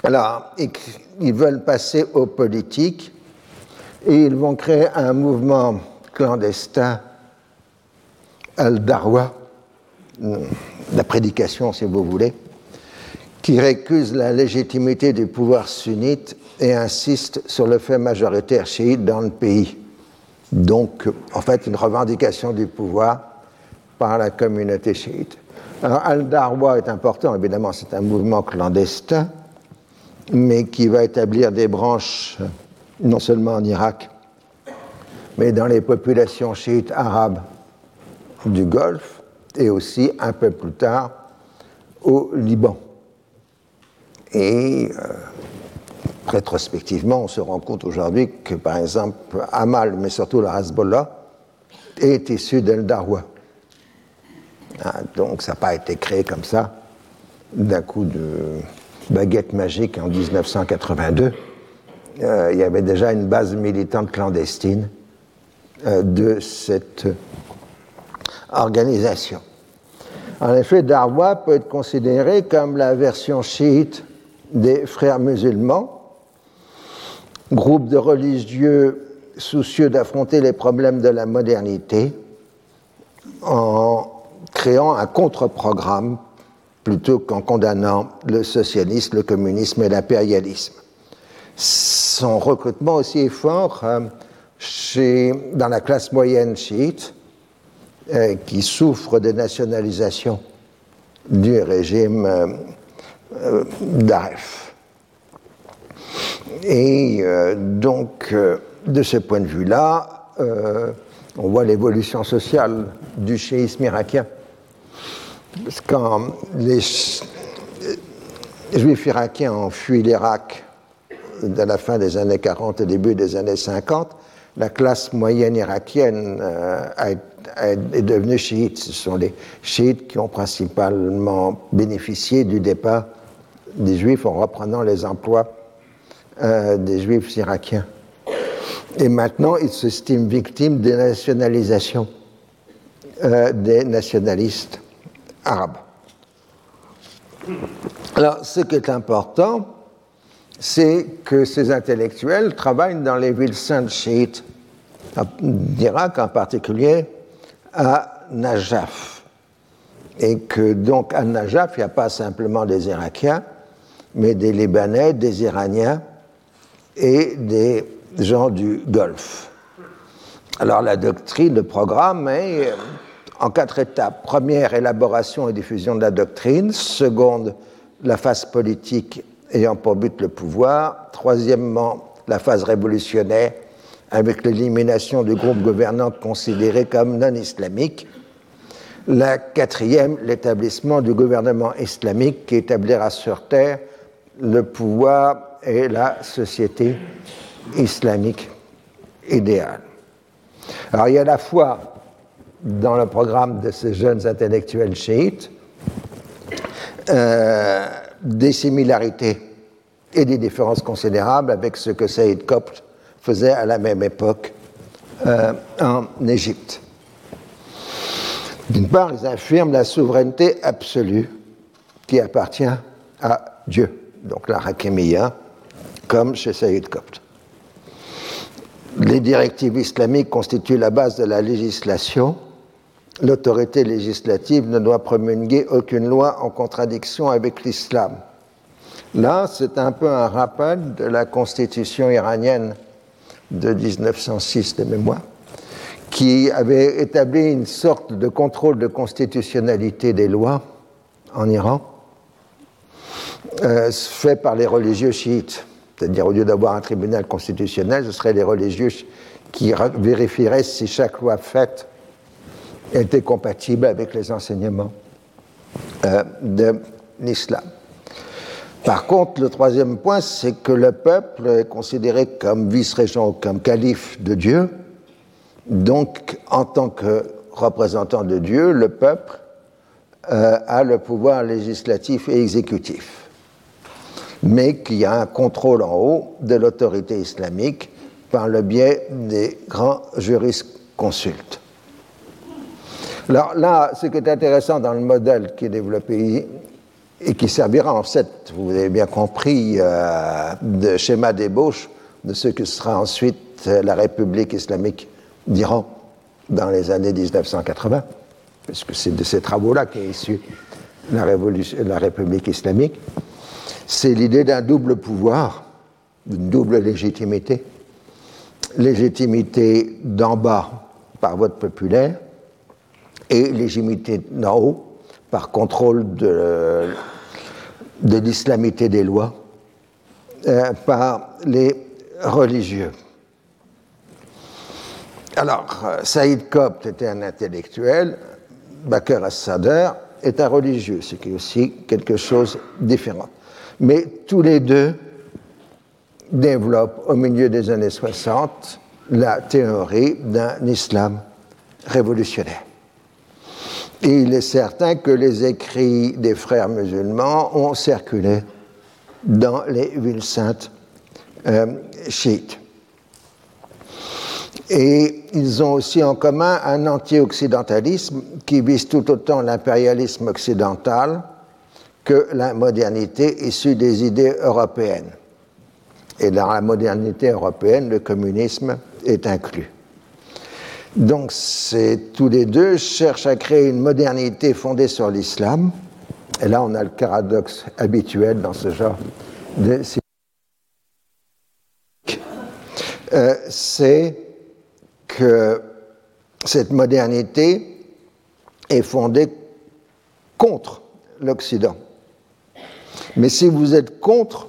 Alors, ils veulent passer aux politiques et ils vont créer un mouvement clandestin, al-Darwa, la prédication si vous voulez, qui récuse la légitimité du pouvoir sunnite et insiste sur le fait majoritaire chiite dans le pays. Donc, en fait, une revendication du pouvoir par la communauté chiite. Alors, Al-Darwa est important, évidemment, c'est un mouvement clandestin, mais qui va établir des branches non seulement en Irak, mais dans les populations chiites arabes du Golfe et aussi un peu plus tard au Liban. Et euh, rétrospectivement, on se rend compte aujourd'hui que, par exemple, Amal, mais surtout le Hezbollah, est issu d'El-Darwa. Ah, donc ça n'a pas été créé comme ça, d'un coup de baguette magique en 1982. Euh, il y avait déjà une base militante clandestine euh, de cette organisation. En effet, Darwa peut être considéré comme la version chiite des frères musulmans, groupe de religieux soucieux d'affronter les problèmes de la modernité en créant un contre-programme plutôt qu'en condamnant le socialisme, le communisme et l'impérialisme. Son recrutement aussi est fort euh, chez, dans la classe moyenne chiite, euh, qui souffre de nationalisation du régime euh, euh, d'Aref. Et euh, donc, euh, de ce point de vue-là, on voit l'évolution sociale du chéisme irakien. Quand les juifs irakiens ont fui l'Irak de la fin des années 40 et début des années 50, la classe moyenne irakienne est devenue chiite. Ce sont les chiites qui ont principalement bénéficié du départ des Juifs en reprenant les emplois euh, des Juifs irakiens. Et maintenant, ils s'estiment victimes de nationalisation des nationalistes arabes. Alors, ce qui est important, c'est que ces intellectuels travaillent dans les villes saintes chiites d'Irak, en particulier à Najaf. Et que donc à Najaf, il n'y a pas simplement des Irakiens, mais des Libanais, des Iraniens et des gens du Golfe. Alors la doctrine, le programme est en quatre étapes. Première, élaboration et diffusion de la doctrine. Seconde, la phase politique ayant pour but le pouvoir. Troisièmement, la phase révolutionnaire avec l'élimination du groupe gouvernant considéré comme non islamique. La quatrième, l'établissement du gouvernement islamique qui établira sur terre le pouvoir et la société islamique idéale. Alors il y a la fois dans le programme de ces jeunes intellectuels chiites euh, des similarités et des différences considérables avec ce que Saïd Kopt faisait à la même époque euh, en Égypte. D'une part, ils affirment la souveraineté absolue qui appartient à Dieu, donc la Hakimiyya, comme chez Saïd Kopt. Les directives islamiques constituent la base de la législation l'autorité législative ne doit promulguer aucune loi en contradiction avec l'islam. Là, c'est un peu un rappel de la constitution iranienne de 1906 de mémoire, qui avait établi une sorte de contrôle de constitutionnalité des lois en Iran, euh, fait par les religieux chiites. C'est-à-dire, au lieu d'avoir un tribunal constitutionnel, ce seraient les religieux qui vérifieraient si chaque loi faite était compatible avec les enseignements euh, de l'islam. Par contre, le troisième point, c'est que le peuple est considéré comme vice-régent, comme calife de Dieu. Donc, en tant que représentant de Dieu, le peuple euh, a le pouvoir législatif et exécutif. Mais qu'il y a un contrôle en haut de l'autorité islamique par le biais des grands jurisconsultes. Alors là, ce qui est intéressant dans le modèle qui est développé et qui servira en fait, vous avez bien compris, euh, de schéma d'ébauche de ce que sera ensuite la République islamique d'Iran dans les années 1980, puisque c'est de ces travaux-là qu'est issue la, la République islamique, c'est l'idée d'un double pouvoir, d'une double légitimité. Légitimité d'en bas par vote populaire, et légitimité d'en haut par contrôle de, l'islamité des lois euh, par les religieux. Alors, Saïd Kopt était un intellectuel, Bakr as-Sadr est un religieux, ce qui est aussi quelque chose de différent. Mais tous les deux développent au milieu des années 60 la théorie d'un islam révolutionnaire. Et il est certain que les écrits des frères musulmans ont circulé dans les villes saintes euh, chiites. Et ils ont aussi en commun un anti-occidentalisme qui vise tout autant l'impérialisme occidental que la modernité issue des idées européennes. Et dans la modernité européenne, le communisme est inclus. Donc, tous les deux cherchent à créer une modernité fondée sur l'islam. Et là, on a le paradoxe habituel dans ce genre de euh, c'est que cette modernité est fondée contre l'Occident. Mais si vous êtes contre,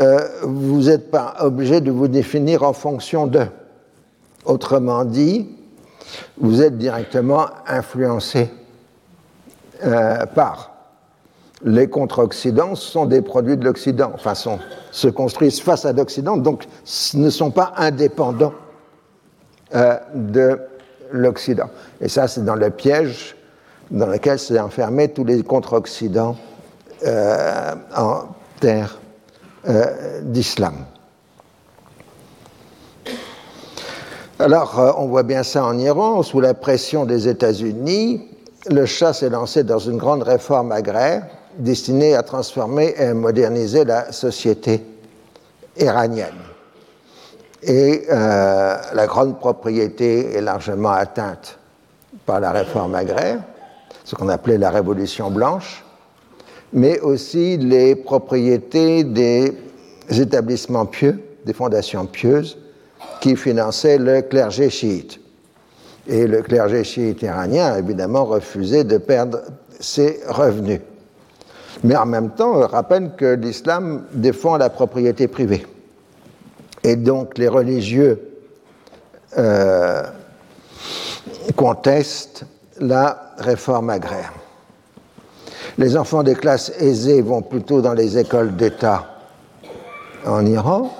euh, vous n'êtes pas obligé de vous définir en fonction d'eux. Autrement dit, vous êtes directement influencé euh, par. Les contre-Occidents sont des produits de l'Occident, enfin se construisent face à l'Occident, donc ne sont pas indépendants euh, de l'Occident. Et ça, c'est dans le piège dans lequel s'est enfermé tous les contre-Occidents euh, en terre Alors, euh, on voit bien ça en Iran, sous la pression des États-Unis, le Shah s'est lancé dans une grande réforme agraire destinée à transformer et moderniser la société iranienne. Et euh, la grande propriété est largement atteinte par la réforme agraire, ce qu'on appelait la révolution blanche, mais aussi les propriétés des établissements pieux, des fondations pieuses, qui finançaient le clergé chiite. Et le clergé chiite iranien a évidemment refusé de perdre ses revenus. Mais en même temps, rappelle que l'islam défend la propriété privée. Et donc les religieux euh, contestent la réforme agraire. Les enfants des classes aisées vont plutôt dans les écoles d'État en Iran,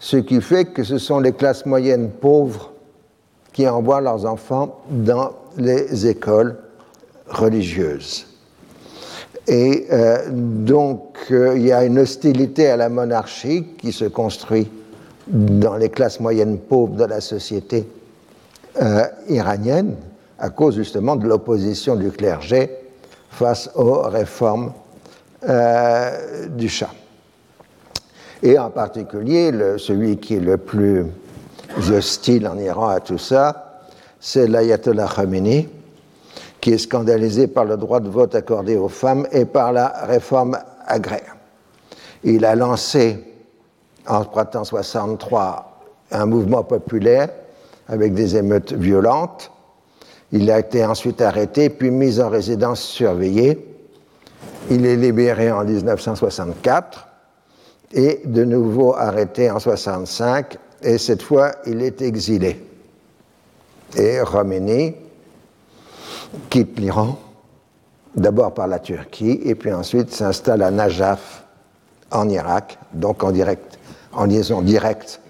ce qui fait que ce sont les classes moyennes pauvres qui envoient leurs enfants dans les écoles religieuses. Et euh, donc, euh, il y a une hostilité à la monarchie qui se construit dans les classes moyennes pauvres de la société euh, iranienne à cause justement de l'opposition du clergé face aux réformes du Shah. Et en particulier, celui qui est le plus hostile en Iran à tout ça, c'est l'ayatollah Khamenei, qui est scandalisé par le droit de vote accordé aux femmes et par la réforme agraire. Il a lancé, en printemps 63, un mouvement populaire avec des émeutes violentes. Il a été ensuite arrêté, puis mis en résidence surveillée. Il est libéré en 1964 et de nouveau arrêté en 65 et cette fois il est exilé. Et Khomeini quitte l'Iran, d'abord par la Turquie, et puis ensuite s'installe à Najaf, en Irak, donc en, direct, en liaison directe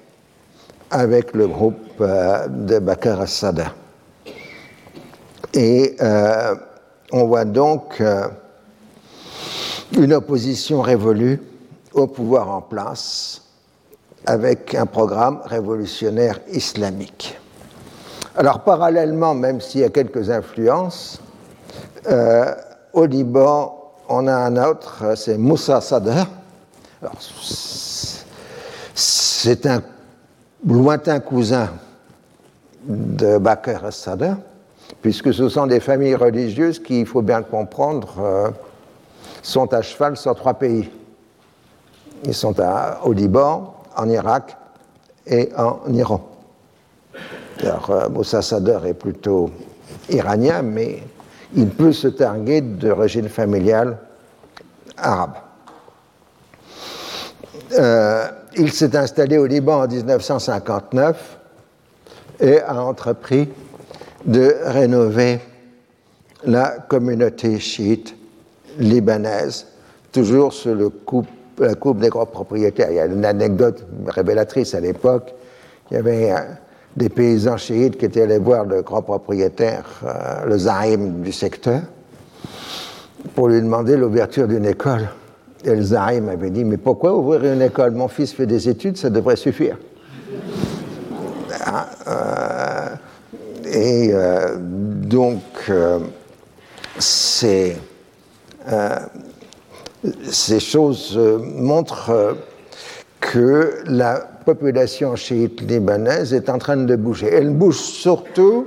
avec le groupe euh, de Bakr al-Sadr. Et euh, on voit donc euh, une opposition révolue au pouvoir en place avec un programme révolutionnaire islamique. Alors parallèlement, même s'il y a quelques influences, euh, au Liban, on a un autre, c'est Moussa Sadr. C'est un lointain cousin de Bakr al-Sadr, puisque ce sont des familles religieuses qui, il faut bien le comprendre, euh, sont à cheval sur trois pays. Ils sont au Liban, en Irak et en Iran. Alors, euh, Moussa Sadr est plutôt iranien, mais il peut se targuer d'origine familiale arabe. Euh, il s'est installé au Liban en 1959 et a entrepris de rénover la communauté chiite libanaise, toujours sous la coupe des grands propriétaires. Il y a une anecdote révélatrice à l'époque. Il y avait des paysans chiites qui étaient allés voir le grand propriétaire, euh, le Zahim du secteur, pour lui demander l'ouverture d'une école. Et le Zahim avait dit Mais pourquoi ouvrir une école? Mon fils fait des études, ça devrait suffire. Ah, euh, et donc, c'est ces choses euh, montrent euh, que la population chiite libanaise est en train de bouger. Elle bouge surtout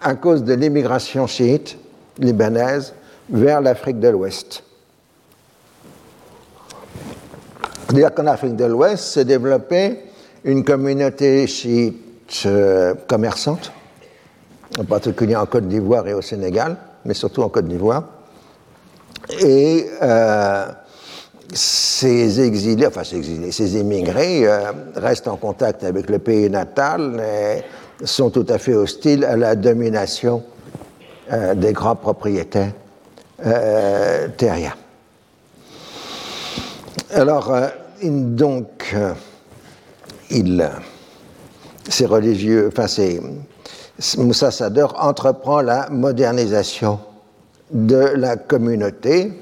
à cause de l'immigration chiite libanaise vers l'Afrique de l'Ouest. C'est-à-dire qu'en Afrique de l'Ouest s'est développée une communauté chiite euh, commerçante, en particulier en Côte d'Ivoire et au Sénégal, mais surtout en Côte d'Ivoire. Et euh, ces exilés, enfin ces exilés, ces immigrés euh, restent en contact avec le pays natal et sont tout à fait hostiles à la domination euh, des grands propriétaires terriens. Alors, donc, il, ces religieux, enfin, ces, Moussa Sadr entreprend la modernisation de la communauté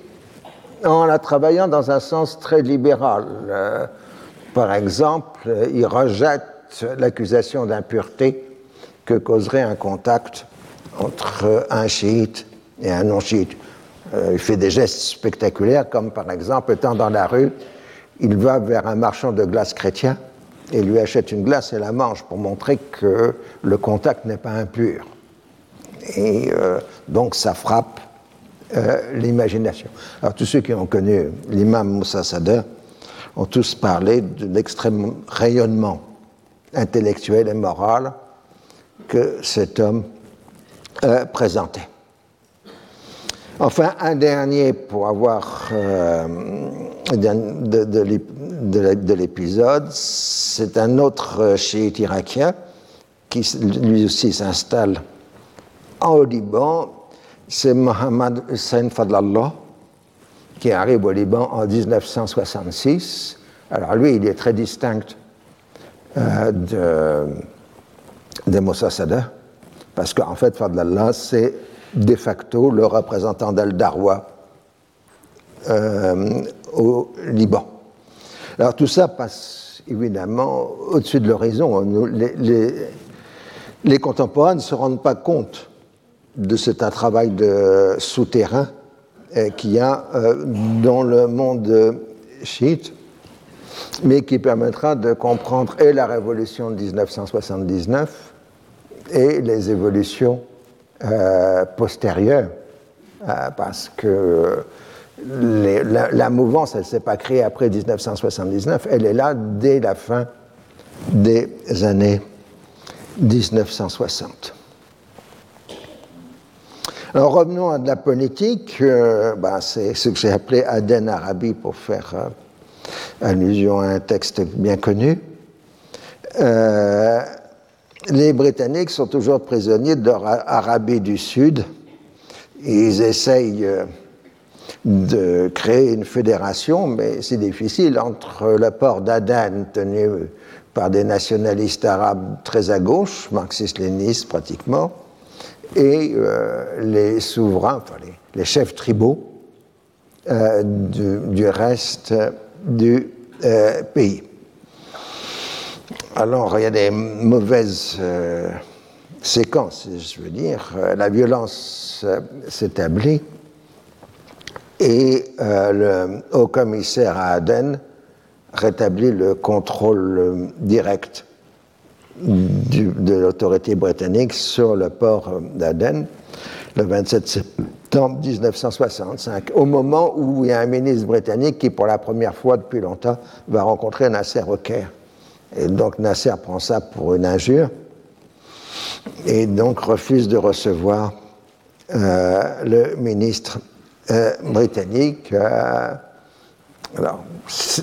en la travaillant dans un sens très libéral. Euh, par exemple, il rejette l'accusation d'impureté que causerait un contact entre un chiite et un non-chiite. Euh, il fait des gestes spectaculaires, comme par exemple, étant dans la rue, il va vers un marchand de glace chrétien et lui achète une glace et la mange pour montrer que le contact n'est pas impur. Et euh, donc ça frappe euh, l'imagination. Alors tous ceux qui ont connu l'imam Moussa Sadr ont tous parlé de l'extrême rayonnement intellectuel et moral que cet homme euh, présentait. Enfin, un dernier pour avoir euh, de, de l'épisode, c'est un autre chiite irakien qui lui aussi s'installe en Liban, c'est Mohamed Hussein Fadlallah qui arrive au Liban en 1966. Alors lui, il est très distinct euh, de, de Moussa Sada, parce qu'en fait, Fadlallah, c'est de facto le représentant d'Al-Darwa euh, au Liban. Alors tout ça passe évidemment au-dessus de l'horizon. Les, contemporains ne se rendent pas compte de c'est un travail de souterrain euh, qu'il y a euh, dans le monde chiite, mais qui permettra de comprendre et la révolution de 1979 et les évolutions euh, postérieures, parce que la, mouvance, elle ne s'est pas créée après 1979, elle est là dès la fin des années 1960. Alors revenons à de la politique. Euh, bah, c'est ce que j'ai appelé Aden Arabi pour faire euh, allusion à un texte bien connu. Euh, les Britanniques sont toujours prisonniers de leur Arabie du Sud. Ils essayent de créer une fédération, mais c'est difficile entre le port d'Aden, tenu par des nationalistes arabes très à gauche, marxistes-lénistes pratiquement, et euh, les souverains, enfin les, chefs tribaux euh, du, reste du euh, pays. Alors, il y a des mauvaises séquences, je veux dire. La violence s'établit et le haut commissaire à Aden rétablit le contrôle direct de l'autorité britannique sur le port d'Aden le 27 septembre 1965, au moment où il y a un ministre britannique qui, pour la première fois depuis longtemps, va rencontrer Nasser Caire. Et donc Nasser prend ça pour une injure et donc refuse de recevoir euh, le ministre euh, britannique. Euh, alors,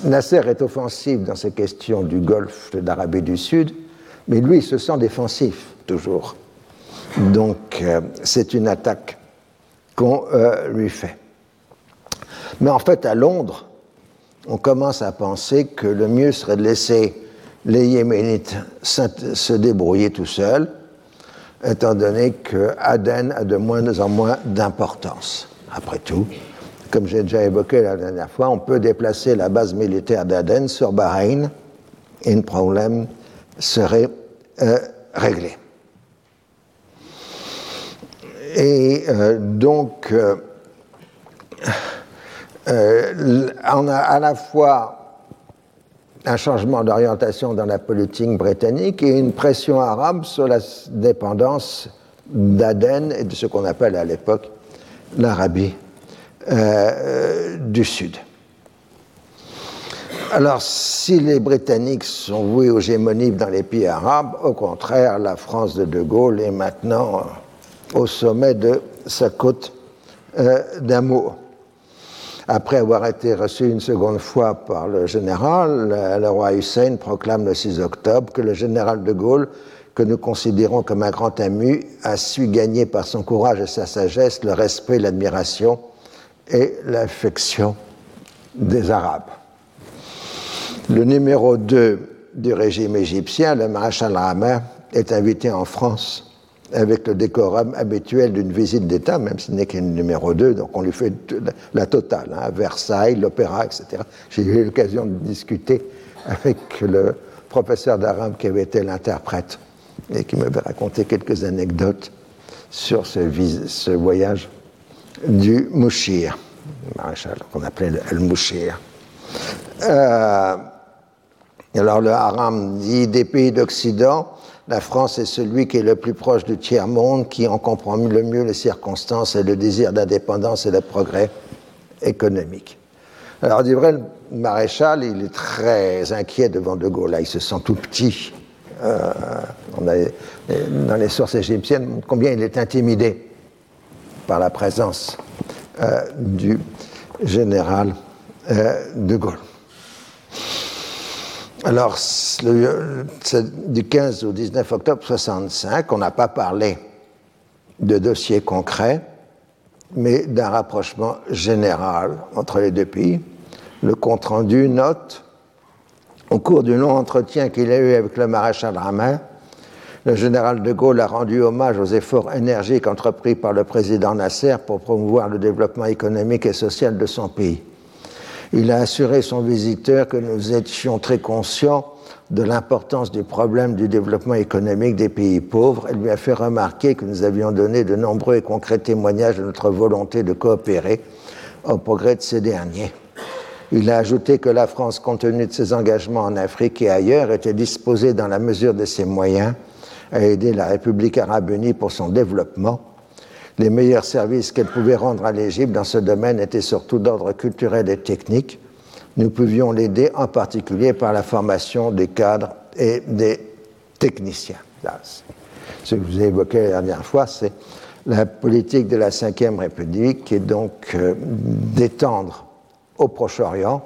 Nasser est offensif dans ces questions du Golfe d'Arabie du Sud, mais lui, il se sent défensif, toujours. Donc, c'est une attaque qu'on lui fait. Mais en fait, à Londres, on commence à penser que le mieux serait de laisser les Yéménites se débrouiller tout seuls, étant donné que Aden a de moins en moins d'importance. Après tout, comme j'ai déjà évoqué la dernière fois, on peut déplacer la base militaire d'Aden sur Bahreïn et un problème serait euh, réglé. Et euh, donc, euh, on a à la fois un changement d'orientation dans la politique britannique et une pression arabe sur la dépendance d'Aden et de ce qu'on appelle à l'époque l'Arabie du Sud. Alors, si les Britanniques sont voués aux gémonies dans les pays arabes, au contraire, la France de De Gaulle est maintenant au sommet de sa côte euh, d'amour. Après avoir été reçu une seconde fois par le général, le roi Hussein proclame le 6 octobre que le général de Gaulle, que nous considérons comme un grand ami, a su gagner par son courage et sa sagesse le respect, l'admiration et l'affection des Arabes. Le numéro 2 du régime égyptien, le maréchal Ramer, est invité en France avec le décorum habituel d'une visite d'État, même s'il n'est qu'un numéro 2, donc on lui fait la totale, hein, Versailles, l'opéra, etc. J'ai eu l'occasion de discuter avec le professeur d'arabe qui avait été l'interprète et qui m'avait raconté quelques anecdotes sur ce, voyage du Mouchir, maréchal qu'on appelait le, Mouchir. Euh, alors le haram dit des pays d'Occident, la France est celui qui est le plus proche du tiers-monde, qui en comprend le mieux les circonstances et le désir d'indépendance et de progrès économique. Alors, dit vrai, le maréchal, il est très inquiet devant De Gaulle. Il se sent tout petit. Euh, a, dans les sources égyptiennes, combien il est intimidé par la présence euh, du général euh, De Gaulle. Alors, du 15 au 19 octobre 65, on n'a pas parlé de dossiers concrets, mais d'un rapprochement général entre les deux pays. Le compte-rendu note, au cours du long entretien qu'il a eu avec le maréchal Ramin, le général de Gaulle a rendu hommage aux efforts énergiques entrepris par le président Nasser pour promouvoir le développement économique et social de son pays. Il a assuré son visiteur que nous étions très conscients de l'importance du problème du développement économique des pays pauvres et lui a fait remarquer que nous avions donné de nombreux et concrets témoignages de notre volonté de coopérer au progrès de ces derniers. Il a ajouté que la France, compte tenu de ses engagements en Afrique et ailleurs, était disposée, dans la mesure de ses moyens, à aider la République arabe unie pour son développement les meilleurs services qu'elle pouvait rendre à l'Égypte dans ce domaine étaient surtout d'ordre culturel et technique. Nous pouvions l'aider en particulier par la formation des cadres et des techniciens. ce que vous ai évoqué la dernière fois, c'est la politique de la Ve République qui donc euh, d'étendre au Proche-Orient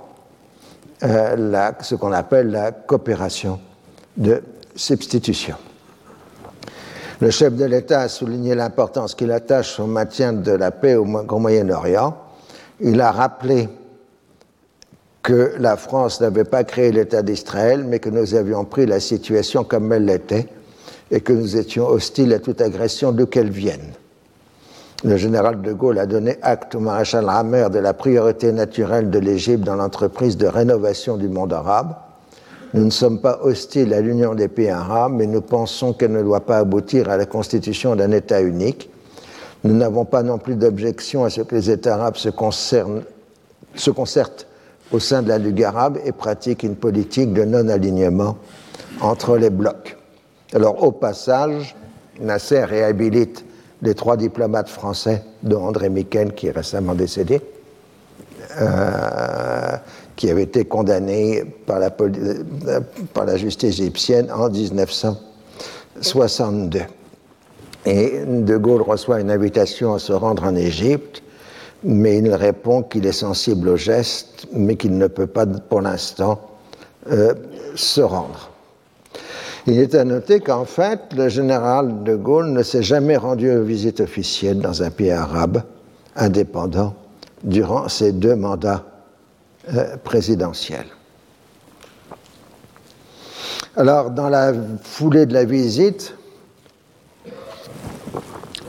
euh, ce qu'on appelle la coopération de substitution. Le chef de l'État a souligné l'importance qu'il attache au maintien de la paix au Moyen-Orient. Il a rappelé que la France n'avait pas créé l'État d'Israël, mais que nous avions pris la situation comme elle l'était et que nous étions hostiles à toute agression d'où qu'elle vienne. Le général de Gaulle a donné acte au maréchal Hammer de la priorité naturelle de l'Égypte dans l'entreprise de rénovation du monde arabe nous ne sommes pas hostiles à l'union des pays arabes, mais nous pensons qu'elle ne doit pas aboutir à la constitution d'un État unique. Nous n'avons pas non plus d'objection à ce que les États arabes se, concertent au sein de la Ligue arabe et pratiquent une politique de non-alignement entre les blocs. Alors, au passage, Nasser réhabilite les trois diplomates français, dont André Miquel, qui est récemment décédé, euh, qui avait été condamné par la, la justice égyptienne en 1962. Et De Gaulle reçoit une invitation à se rendre en Égypte, mais il répond qu'il est sensible au geste, mais qu'il ne peut pas pour l'instant euh, se rendre. Il est à noter qu'en fait, le général de Gaulle ne s'est jamais rendu aux visites officielles dans un pays arabe indépendant durant ses deux mandats euh, présidentielle. Alors, dans la foulée de la visite,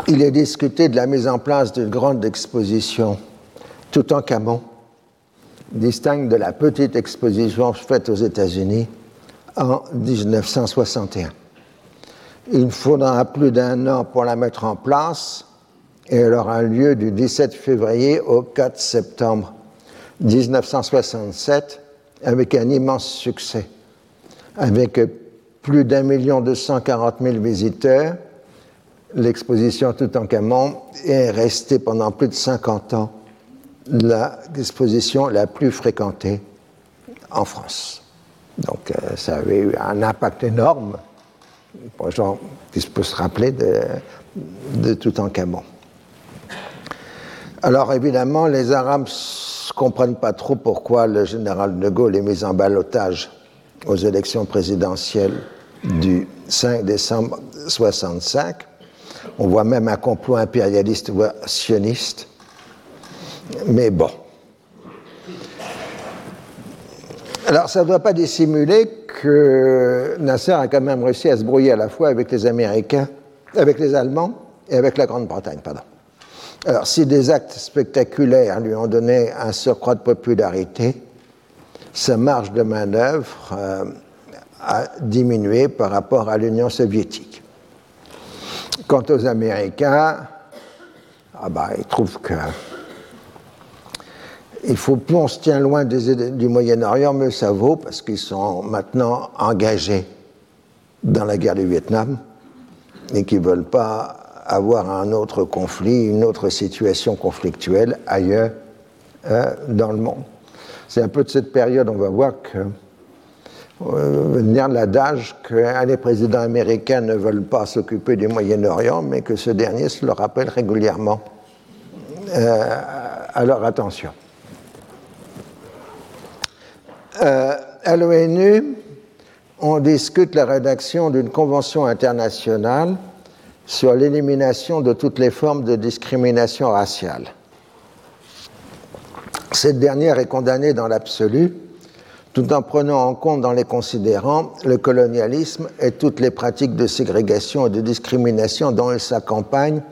il est discuté de la mise en place d'une grande exposition tout en Camon, distingue de la petite exposition faite aux États-Unis en 1961. Il faudra plus d'un an pour la mettre en place et elle aura lieu du 17 février au 4 septembre 1967 avec un immense succès, avec plus d'un million deux cent quarante mille visiteurs. L'exposition Toutankhamon est restée pendant plus de 50 ans l'exposition la plus fréquentée en France. Donc euh, ça avait eu un impact énorme pour les gens qui peuvent se rappeler de, de Toutankhamon. Alors évidemment, les Arabes comprennent pas trop pourquoi le général de Gaulle est mis en balotage aux élections présidentielles du 5 décembre 65. On voit même un complot impérialiste ou sioniste. Mais bon. Alors, ça ne doit pas dissimuler que Nasser a quand même réussi à se brouiller à la fois avec les Américains, avec les Allemands et avec la Grande-Bretagne, pardon. Alors, si des actes spectaculaires lui ont donné un surcroît de popularité, sa marge de manœuvre euh, a diminué par rapport à l'Union soviétique. Quant aux Américains, ah bah, ils trouvent que il faut, plus on se tient loin du Moyen-Orient, mieux ça vaut, parce qu'ils sont maintenant engagés dans la guerre du Vietnam et qu'ils ne veulent pas avoir un autre conflit, une autre situation conflictuelle ailleurs euh, dans le monde. C'est un peu de cette période, on va voir que euh, venir l'adage que les présidents américains ne veulent pas s'occuper du Moyen-Orient, mais que ce dernier se le rappelle régulièrement euh, à leur attention. Euh, à l'ONU, on discute la rédaction d'une convention internationale sur l'élimination de toutes les formes de discrimination raciale. Cette dernière est condamnée dans l'absolu, tout en prenant en compte dans les considérants le colonialisme et toutes les pratiques de ségrégation et de discrimination dont elle s'accompagne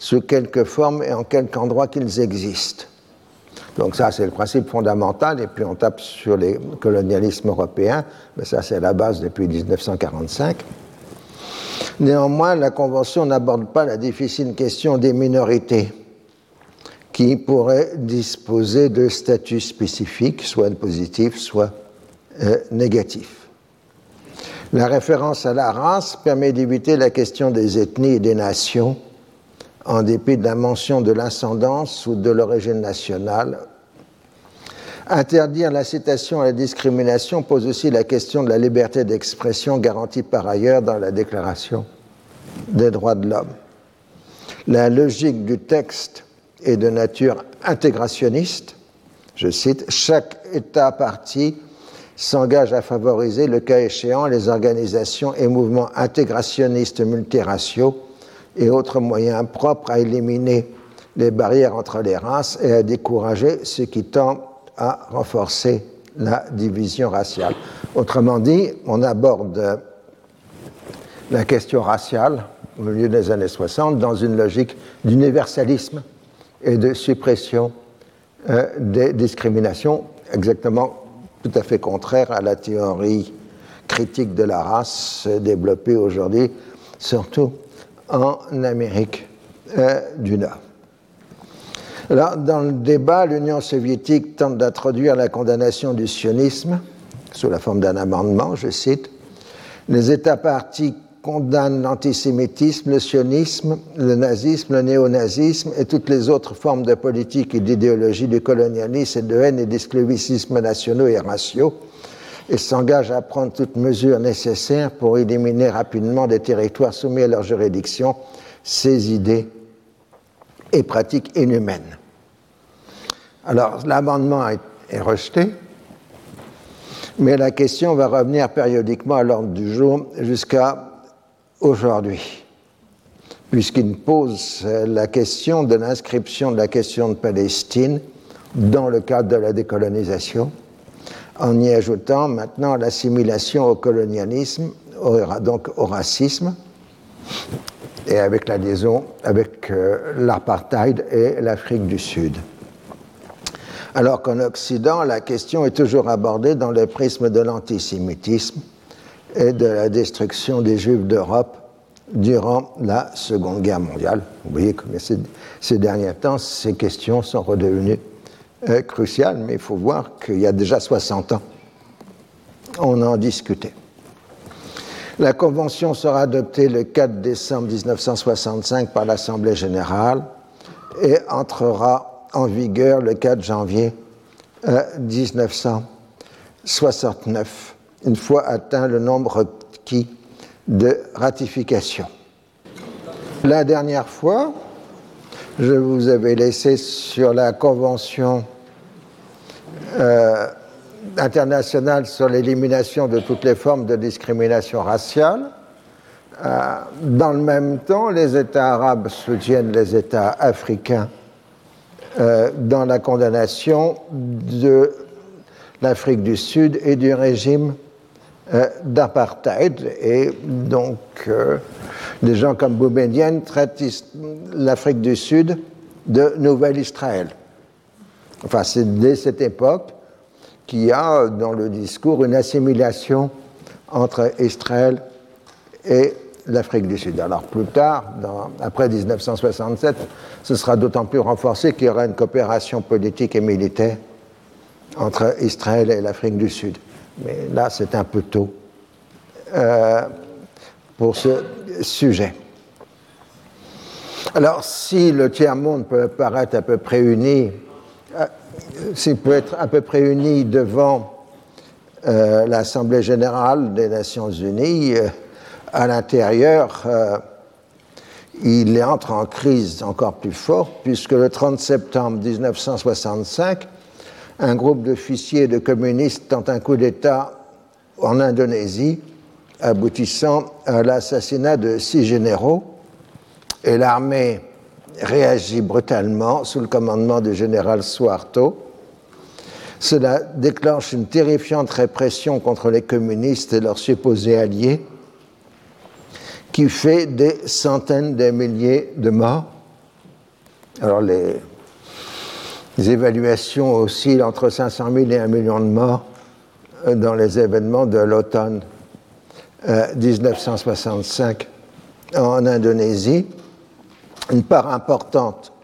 sous quelque forme et en quelque endroit qu'ils existent. Donc ça, c'est le principe fondamental, et puis on tape sur les colonialismes européens, mais ça, c'est la base depuis 1945. Néanmoins, la Convention n'aborde pas la difficile question des minorités qui pourraient disposer de statuts spécifiques, soit positifs, soit euh, négatifs. La référence à la race permet d'éviter la question des ethnies et des nations en dépit de la mention de l'ascendance ou de l'origine nationale. Interdire l'incitation à la discrimination pose aussi la question de la liberté d'expression garantie par ailleurs dans la Déclaration des droits de l'homme. La logique du texte est de nature intégrationniste. Je cite, chaque État parti s'engage à favoriser, le cas échéant, les organisations et mouvements intégrationnistes multiraciaux et autres moyens propres à éliminer les barrières entre les races et à décourager ce qui tend à renforcer la division raciale. Autrement dit, on aborde la question raciale au milieu des années 60 dans une logique d'universalisme et de suppression euh, des discriminations, exactement tout à fait contraire à la théorie critique de la race développée aujourd'hui, surtout en Amérique euh, du Nord. Alors, dans le débat, l'Union soviétique tente d'introduire la condamnation du sionisme sous la forme d'un amendement, je cite. Les États partis condamnent l'antisémitisme, le sionisme, le nazisme, le néonazisme et toutes les autres formes de politique et d'idéologie du colonialisme et de haine et d'esclavisme nationaux et raciaux et s'engage à prendre toutes mesures nécessaires pour éliminer rapidement des territoires soumis à leur juridiction ces idées et pratiques inhumaines. Alors, l'amendement est rejeté, mais la question va revenir périodiquement à l'ordre du jour jusqu'à aujourd'hui, puisqu'il pose la question de l'inscription de la question de Palestine dans le cadre de la décolonisation en y ajoutant maintenant l'assimilation au colonialisme, donc au racisme, et avec la liaison avec euh, l'apartheid et l'Afrique du Sud. Alors qu'en Occident, la question est toujours abordée dans le prisme de l'antisémitisme et de la destruction des Juifs d'Europe durant la Seconde Guerre mondiale. Vous voyez que ces, derniers temps, ces questions sont redevenues crucial, mais il faut voir qu'il y a déjà 60 ans, on en discutait. La Convention sera adoptée le 4 décembre 1965 par l'Assemblée générale et entrera en vigueur le 4 janvier 1969, une fois atteint le nombre requis de ratification. La dernière fois, je vous avais laissé sur la Convention euh, internationale sur l'élimination de toutes les formes de discrimination raciale. Euh, dans le même temps, les États arabes soutiennent les États africains euh, dans la condamnation de l'Afrique du Sud et du régime d'apartheid. Et donc, des gens comme Boumedienne traitent l'Afrique du Sud de Nouvelle-Israël. Enfin, c'est dès cette époque qu'il y a dans le discours une assimilation entre Israël et l'Afrique du Sud. Alors plus tard, après 1967, ce sera d'autant plus renforcé qu'il y aura une coopération politique et militaire entre Israël et l'Afrique du Sud. Mais là, c'est un peu tôt euh, pour ce sujet. Alors, si le tiers-monde peut paraître à peu près uni, euh, s'il peut être à peu près uni devant euh, l'Assemblée générale des Nations unies, à l'intérieur, il entre en crise encore plus forte, puisque le 30 septembre 1965, un groupe d'officiers et de communistes tente un coup d'État en Indonésie, aboutissant à l'assassinat de six généraux, et l'armée réagit brutalement sous le commandement du général Suarto. Cela déclenche une terrifiante répression contre les communistes et leurs supposés alliés, qui fait des centaines de milliers de morts. Alors les, évaluations oscillent entre 500 000 et 1 million de morts euh, dans les événements de l'automne 1965 euh, en Indonésie. Une part importante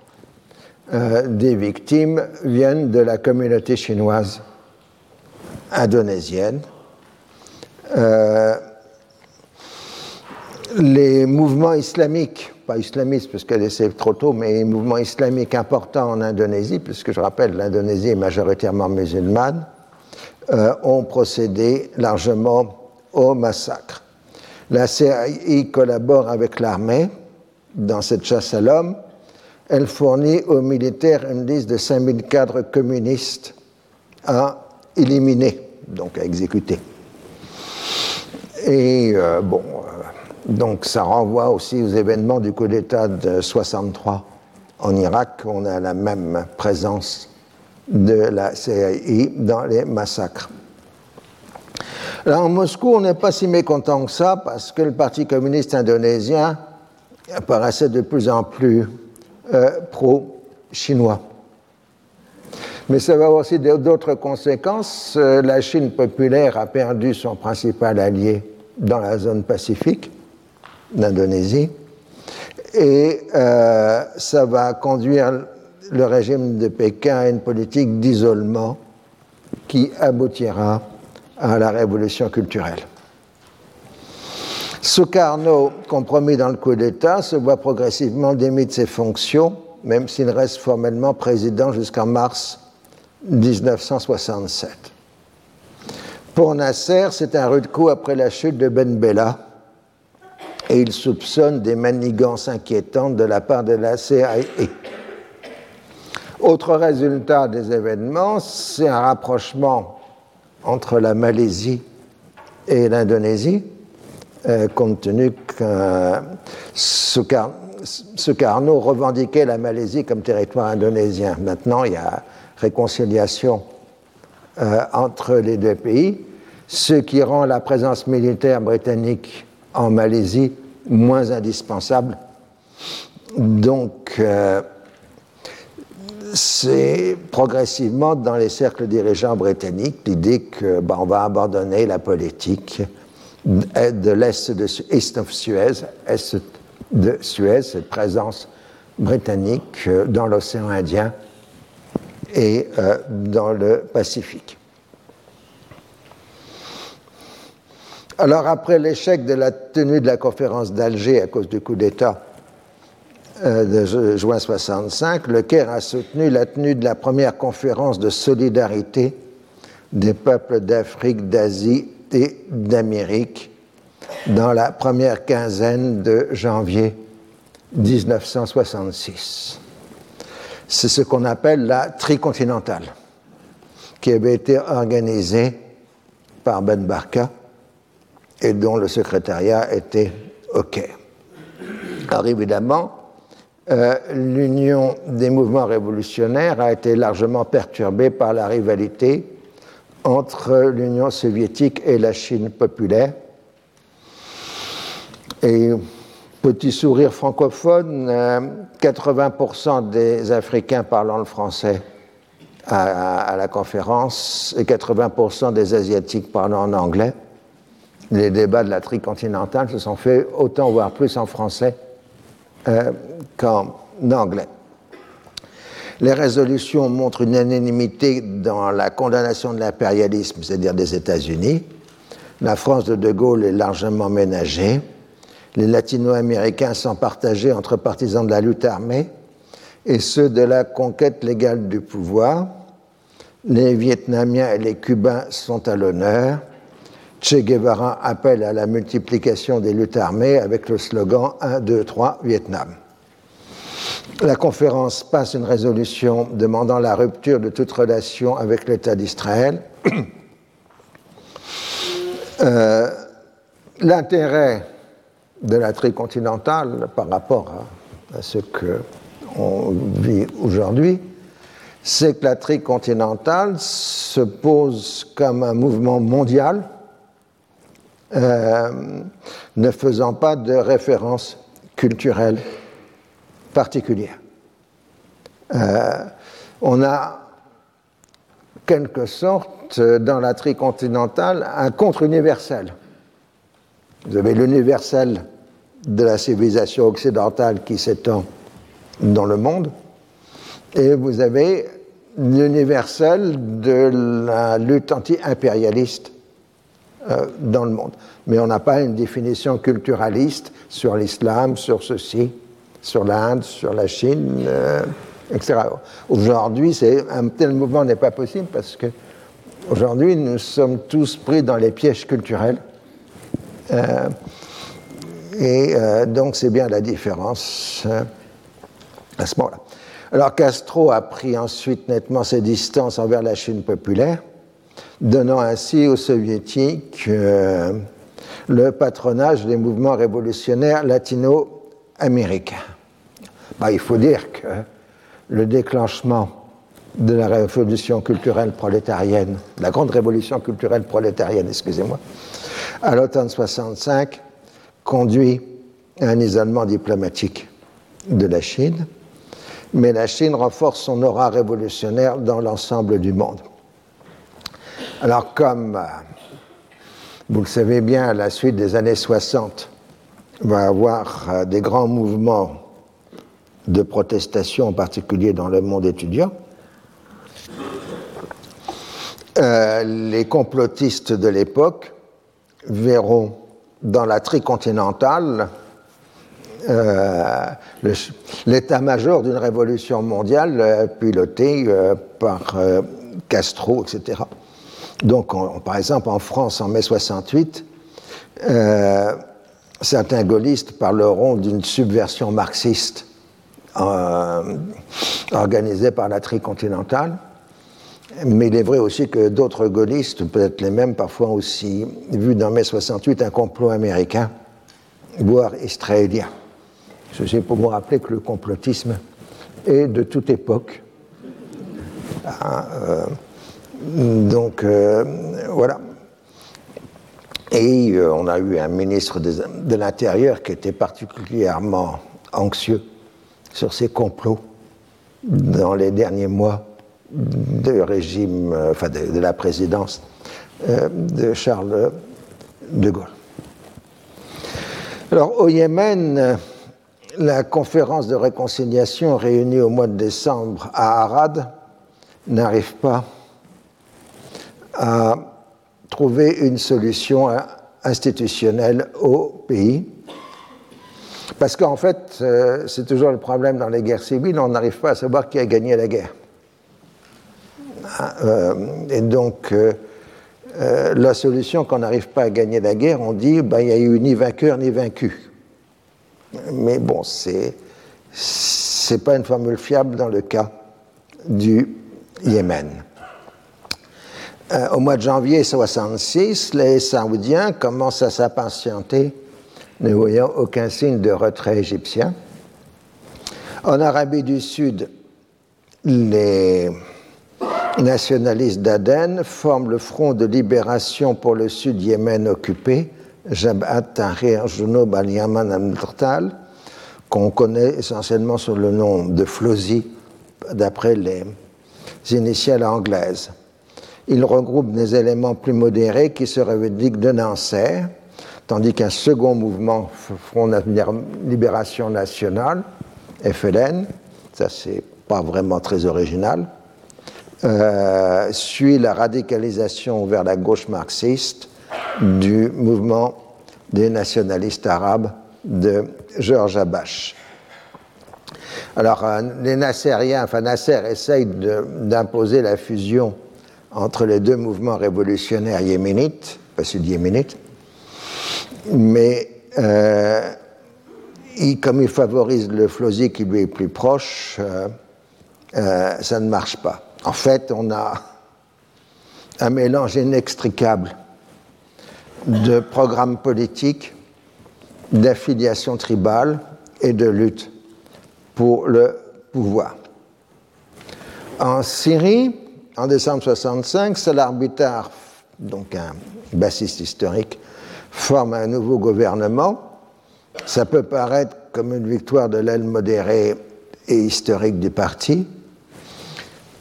euh, des victimes viennent de la communauté chinoise indonésienne les mouvements islamiques, pas islamistes parce que c'est trop tôt, mais les mouvements islamiques importants en Indonésie, puisque je rappelle, l'Indonésie est majoritairement musulmane, euh, ont procédé largement au massacre. La CAI collabore avec l'armée dans cette chasse à l'homme. Elle fournit aux militaires une liste de 5000 cadres communistes à éliminer, donc à exécuter. Et euh, bon, donc ça renvoie aussi aux événements du coup d'État de 63 en Irak. On a la même présence de la CII dans les massacres. Là, en Moscou, on n'est pas si mécontent que ça parce que le Parti communiste indonésien apparaissait de plus en plus euh, pro-chinois. Mais ça va avoir aussi d'autres conséquences. Euh, la Chine populaire a perdu son principal allié dans la zone pacifique d'Indonésie. Et euh, ça va conduire le régime de Pékin à une politique d'isolement qui aboutira à la révolution culturelle. Sukarno, compromis dans le coup d'État, se voit progressivement démis de ses fonctions, même s'il reste formellement président jusqu'en mars 1967. Pour Nasser, c'est un rude coup après la chute de Ben Bella, et il soupçonne des manigances inquiétantes de la part de la CIA. Autre résultat des événements, c'est un rapprochement entre la Malaisie et l'Indonésie, euh, compte tenu que Sukarno revendiquait la Malaisie comme territoire indonésien. Maintenant, il y a réconciliation euh, entre les deux pays, ce qui rend la présence militaire britannique en Malaisie moins indispensable. Donc, euh, c'est progressivement dans les cercles dirigeants britanniques l'idée qu'on ben, va abandonner la politique de l'Est de of Suez, Est de Suez, cette présence britannique euh, dans l'océan Indien et euh, dans le Pacifique. Alors, après l'échec de la tenue de la conférence d'Alger à cause du coup d'État euh, de juin 65, le Caire a soutenu la tenue de la première conférence de solidarité des peuples d'Afrique, d'Asie et d'Amérique dans la première quinzaine de janvier 1966. C'est ce qu'on appelle la tricontinentale, qui avait été organisée par Ben Barka et dont le secrétariat était OK. Alors évidemment, euh, l'union des mouvements révolutionnaires a été largement perturbée par la rivalité entre l'Union soviétique et la Chine populaire. Et petit sourire francophone, 80% euh, des Africains parlant le français à, à la conférence et 80% des Asiatiques parlant en anglais les débats de la tricontinentale se sont faits autant, voire plus en français euh, qu'en anglais. Les résolutions montrent une unanimité dans la condamnation de l'impérialisme, c'est-à-dire des États-Unis. La France de De Gaulle est largement ménagée. Les latino-américains sont partagés entre partisans de la lutte armée et ceux de la conquête légale du pouvoir. Les Vietnamiens et les Cubains sont à l'honneur. Che Guevara appelle à la multiplication des luttes armées avec le slogan 1, 2, 3, Vietnam. La conférence passe une résolution demandant la rupture de toute relation avec l'État d'Israël. Euh, l'intérêt de la tricontinentale par rapport à, à ce qu'on vit aujourd'hui, c'est que la tricontinentale se pose comme un mouvement mondial euh, ne faisant pas de référence culturelle particulière. Euh, on a quelque sorte dans la tricontinentale un contre-universel. Vous avez l'universel de la civilisation occidentale qui s'étend dans le monde, et vous avez l'universel de la lutte anti-impérialiste euh, dans le monde. Mais on n'a pas une définition culturaliste sur l'islam, sur ceci, sur l'Inde, sur la Chine, euh, etc. Aujourd'hui, un tel mouvement n'est pas possible parce que aujourd'hui, nous sommes tous pris dans les pièges culturels. Euh, et donc, c'est bien la différence à ce moment-là. Alors, Castro a pris ensuite nettement ses distances envers la Chine populaire donnant ainsi aux soviétiques euh, le patronage des mouvements révolutionnaires latino-américains. Bah, il faut dire que le déclenchement de la révolution culturelle prolétarienne, la grande révolution culturelle prolétarienne, excusez-moi, à l'automne 65, conduit à un isolement diplomatique de la Chine, mais la Chine renforce son aura révolutionnaire dans l'ensemble du monde. Alors comme euh, vous le savez bien, à la suite des années 60, on va avoir euh, des grands mouvements de protestation, en particulier dans le monde étudiant. Euh, les complotistes de l'époque verront dans la tricontinentale l'état-major d'une révolution mondiale pilotée par Castro, etc. Donc, par exemple, en France, en mai 68, euh, certains gaullistes parleront d'une subversion marxiste euh, organisée par la tricontinentale. Mais il est vrai aussi que d'autres gaullistes, peut-être les mêmes, parfois aussi vu dans mai 68 un complot américain, voire israélien. Ceci pour vous rappeler que le complotisme est de toute époque. Euh, donc euh, voilà. Et euh, on a eu un ministre de, l'Intérieur qui était particulièrement anxieux sur ces complots dans les derniers mois du régime, euh, enfin de, la présidence de Charles de Gaulle. Alors au Yémen, la conférence de réconciliation réunie au mois de décembre à Arad n'arrive pas à trouver une solution institutionnelle au pays. Parce qu'en fait, euh, c'est toujours le problème dans les guerres civiles, on n'arrive pas à savoir qui a gagné la guerre. Ah, euh, et donc, euh, la solution qu'on n'arrive pas à gagner la guerre, on dit ben, il n'y a eu ni vainqueur ni vaincu. Mais bon, c'est n'est pas une formule fiable dans le cas du Yémen. Euh, au mois de janvier 66, les Saoudiens commencent à s'impatienter, ne voyant aucun signe de retrait égyptien. En Arabie du Sud, les nationalistes d'Aden forment le Front de libération pour le Sud Yémen occupé, Jabhat Tahrir Junub al-Yaman al qu'on connaît essentiellement sous le nom de FLOSI, d'après les initiales anglaises. Il regroupe des éléments plus modérés qui se revendiquent de Nancer tandis qu'un second mouvement, Front Libération Nationale, FLN, ça c'est pas vraiment très original, euh, suit la radicalisation vers la gauche marxiste du mouvement des nationalistes arabes de Georges Abache. Alors, euh, les Nasseriens, enfin Nasser essaye d'imposer la fusion entre les deux mouvements révolutionnaires yéménites, pas sud-yéménites, mais euh, comme il favorise le Flosi qui lui est plus proche, ça ne marche pas. En fait, on a un mélange inextricable de programmes politiques, d'affiliation tribale et de lutte pour le pouvoir. En Syrie, en décembre 65, Salah Bitar, donc un bassiste historique, forme un nouveau gouvernement. Ça peut paraître comme une victoire de l'aile modérée et historique du parti,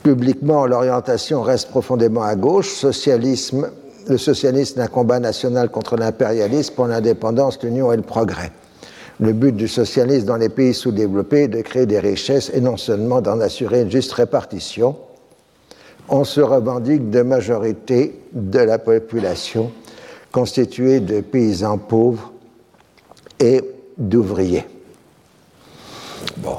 Publiquement, l'orientation reste profondément à gauche. Socialisme, le socialisme est un combat national contre l'impérialisme pour l'indépendance, l'union et le progrès. Le but du socialisme dans les pays sous-développés est de créer des richesses et non seulement d'en assurer une juste répartition. On se revendique de majorité de la population constituée de paysans pauvres et d'ouvriers. Bon.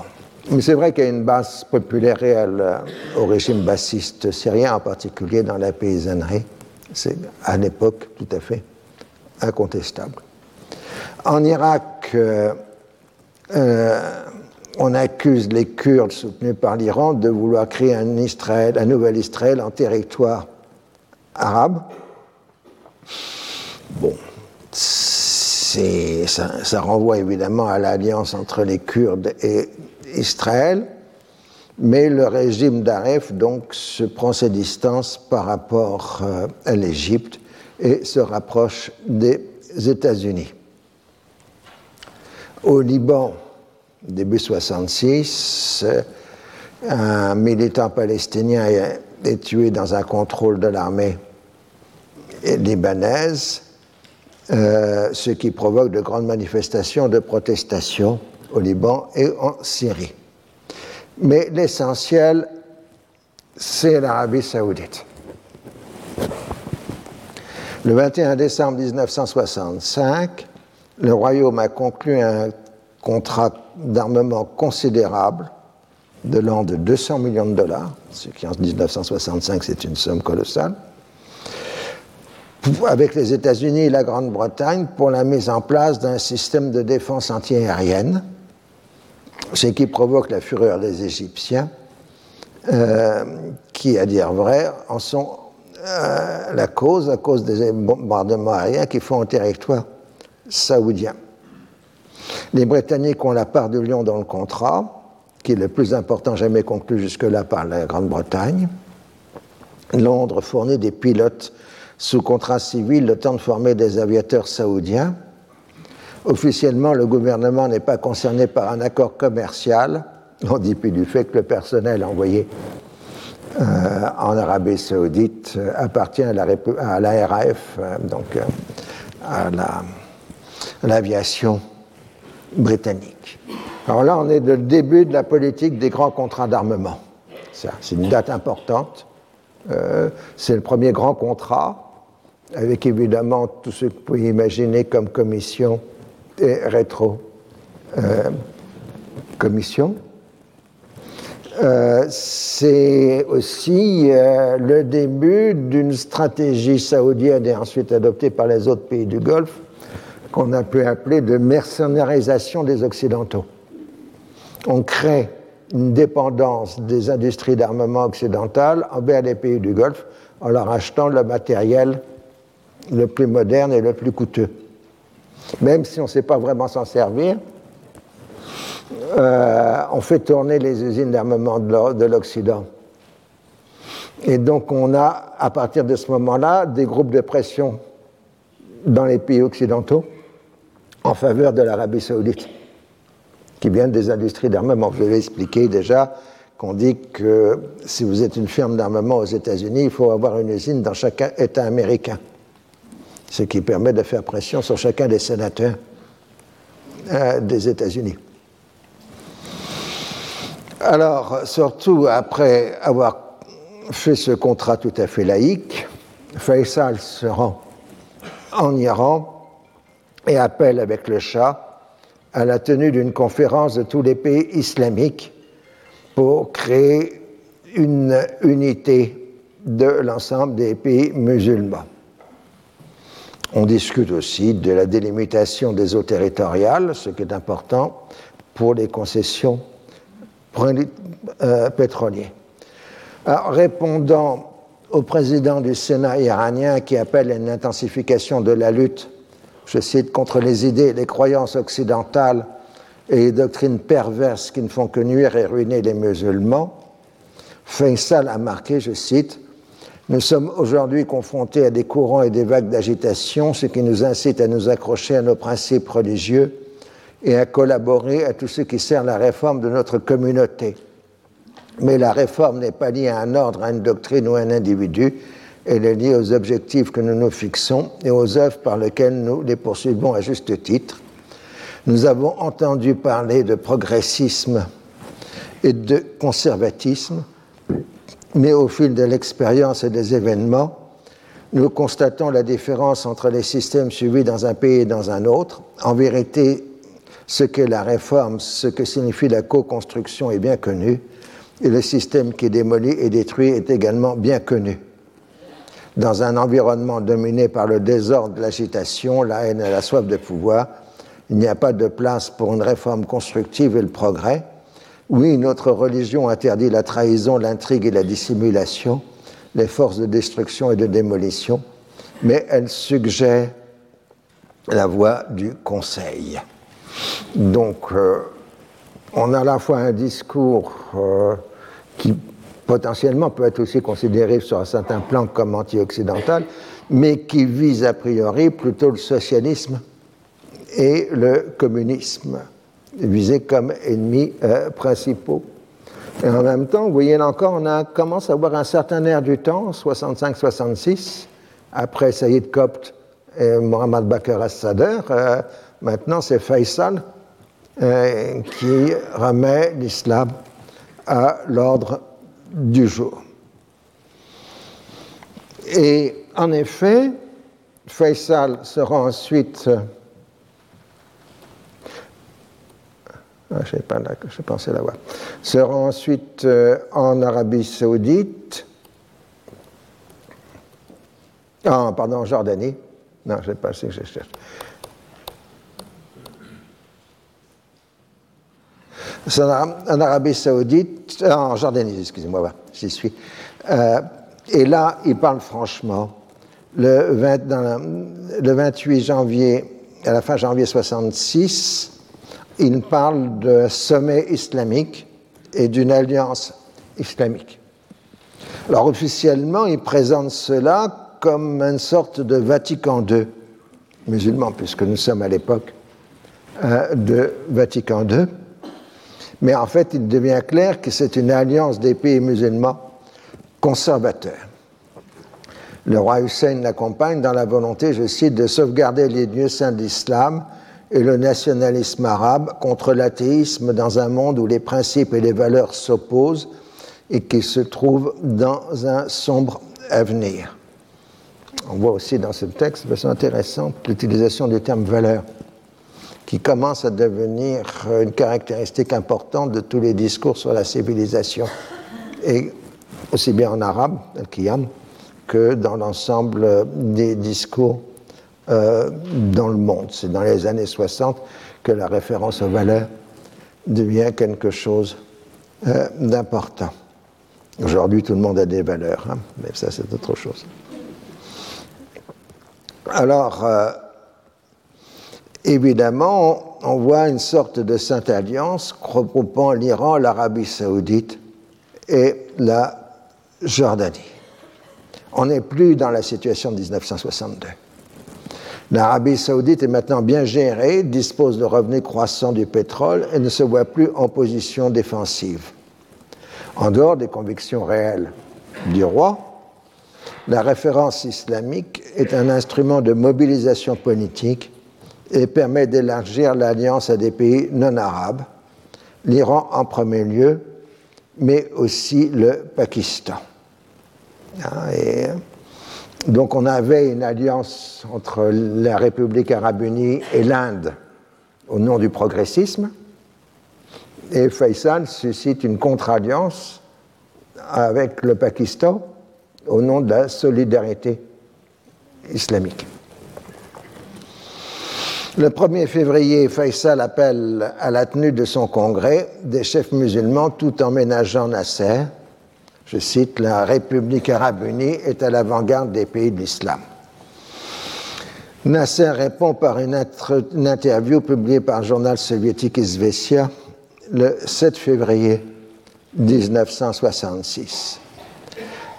Mais c'est vrai qu'il y a une base populaire réelle euh, au régime bassiste syrien, en particulier dans la paysannerie. C'est à l'époque tout à fait incontestable. En Irak, euh, euh, on accuse les Kurdes soutenus par l'Iran de vouloir créer un, Israël, un nouvel Israël en territoire arabe. Bon, ça, renvoie évidemment à l'alliance entre les Kurdes et Israël, mais le régime d'Aref donc se prend ses distances par rapport euh, à l'Égypte et se rapproche des États-Unis. Au Liban, début 66, un militant palestinien est tué dans un contrôle de l'armée libanaise, euh, ce qui provoque de grandes manifestations de protestation au Liban et en Syrie. Mais l'essentiel, c'est l'Arabie saoudite. Le 21 décembre 1965, le Royaume a conclu un contrat d'armement considérable de l'an de 200 millions de dollars, ce qui en 1965 c'est une somme colossale, avec les États-Unis et la Grande-Bretagne pour la mise en place d'un système de défense antiaérienne ce qui provoque la fureur des Égyptiens, euh, qui, à dire vrai, en sont euh, la cause, à cause des bombardements aériens qui font au territoire saoudien. Les Britanniques ont la part de Lyon dans le contrat, qui est le plus important jamais conclu jusque-là par la Grande-Bretagne. Londres fournit des pilotes sous contrat civil le temps de former des aviateurs saoudiens. Officiellement, le gouvernement n'est pas concerné par un accord commercial, en dépit du fait que le personnel envoyé euh, en Arabie saoudite euh, appartient à la, RAF, euh, donc à l'aviation britannique. Alors là, on est le début de la politique des grands contrats d'armement. C'est une date importante. c'est le premier grand contrat, avec évidemment tout ce que vous pouvez imaginer comme commission et rétro euh, commission. Euh, c'est aussi euh, le début d'une stratégie saoudienne et ensuite adoptée par les autres pays du Golfe qu'on a pu appeler de mercénarisation des Occidentaux. On crée une dépendance des industries d'armement occidentales envers les pays du Golfe en leur achetant le matériel le plus moderne et le plus coûteux même si on ne sait pas vraiment s'en servir, euh, on fait tourner les usines d'armement de l'Occident. Et donc on a, à partir de ce moment-là, des groupes de pression dans les pays occidentaux en faveur de l'Arabie saoudite, qui viennent des industries d'armement. Je vais expliquer déjà qu'on dit que si vous êtes une firme d'armement aux États-Unis, il faut avoir une usine dans chaque État américain. ce qui permet de faire pression sur chacun des sénateurs euh, des États-Unis. Alors, surtout après avoir fait ce contrat tout à fait laïque, Faisal se rend en Iran et appelle avec le Shah à la tenue d'une conférence de tous les pays islamiques pour créer une unité de l'ensemble des pays musulmans. On discute aussi de la délimitation des eaux territoriales, ce qui est important pour les concessions euh, pétrolières. Alors, répondant au président du Sénat iranien qui appelle à une intensification de la lutte, je cite, contre les idées et les croyances occidentales et les doctrines perverses qui ne font que nuire et ruiner les musulmans, Faisal a marqué, je cite, Nous sommes aujourd'hui confrontés à des courants et des vagues d'agitation, ce qui nous incite à nous accrocher à nos principes religieux et à collaborer à tout ce qui sert la réforme de notre communauté. Mais la réforme n'est pas liée à un ordre, à une doctrine ou à un individu, elle est liée aux objectifs que nous nous fixons et aux œuvres par lesquelles nous les poursuivons à juste titre. Nous avons entendu parler de progressisme et de conservatisme, mais au fil de l'expérience et des événements, nous constatons la différence entre les systèmes suivis dans un pays et dans un autre. En vérité, ce qu'est la réforme, ce que signifie la co-construction est bien connu, et le système qui démolit et détruit est également bien connu. Dans un environnement dominé par le désordre, l'agitation, la haine et la soif de pouvoir, il n'y a pas de place pour une réforme constructive et le progrès. Oui, notre religion interdit la trahison, l'intrigue et la dissimulation, les forces de destruction et de démolition, mais elle suggère la voie du conseil. Donc, euh, on a à la fois un discours euh, qui potentiellement peut être aussi considéré sur un certain plan comme anti-occidental, mais qui vise a priori plutôt le socialisme et le communisme, visés comme ennemis euh, principaux. Et en même temps, vous voyez là encore, on a, commence à avoir un certain air du temps, 65-66, après Saïd Kopt et Mohamed Bakr al-Sadr. Euh, maintenant, c'est Faisal euh, qui remet l'islam à l'ordre du jour. Et en effet, Faisal sera ensuite. Ah, je pas, je pensais l'avoir. Sera ensuite euh, en Arabie Saoudite. Ah, pardon, Jordanie. Non, je sais pas que je cherche. En Arabie Saoudite, euh, en Jordanie, excusez-moi, j'y suis. Euh, et là, il parle franchement. Le, 28 janvier, à la fin janvier 66, il parle de sommet islamique et d'une alliance islamique. Alors officiellement, il présente cela comme une sorte de Vatican II musulman, puisque nous sommes à l'époque euh, de Vatican II. Mais en fait, il devient clair que c'est une alliance des pays musulmans conservateurs. Le roi Hussein l'accompagne dans la volonté, je cite, de sauvegarder les lieux saints d'islam et le nationalisme arabe contre l'athéisme dans un monde où les principes et les valeurs s'opposent et qui se trouve dans un sombre avenir. On voit aussi dans ce texte, de façon intéressante, l'utilisation du terme valeur qui commence à devenir une caractéristique importante de tous les discours sur la civilisation, et aussi bien en arabe, al-Qiyam, que dans l'ensemble des discours euh, dans le monde. C'est dans les années 60 que la référence aux valeurs devient quelque chose euh, d'important. Aujourd'hui, tout le monde a des valeurs, hein, mais ça, c'est autre chose. Alors, euh, évidemment, on voit une sorte de sainte alliance regroupant l'Iran, l'Arabie saoudite et la Jordanie. On n'est plus dans la situation de 1962. L'Arabie saoudite est maintenant bien gérée, dispose de revenus croissants du pétrole et ne se voit plus en position défensive. En dehors des convictions réelles du roi, la référence islamique est un instrument de mobilisation politique et permet d'élargir l'alliance à des pays non arabes, l'Iran en premier lieu, mais aussi le Pakistan. Ah, et donc on avait une alliance entre la République arabe unie et l'Inde au nom du progressisme, et Faisal suscite une contre-alliance avec le Pakistan au nom de la solidarité islamique. Le 1er février, Faisal appelle à la tenue de son congrès des chefs musulmans tout en ménageant Nasser. Je cite, La République arabe unie est à l'avant-garde des pays de l'islam. Nasser répond par une, interview publiée par le journal soviétique Izvestia le 7 février 1966.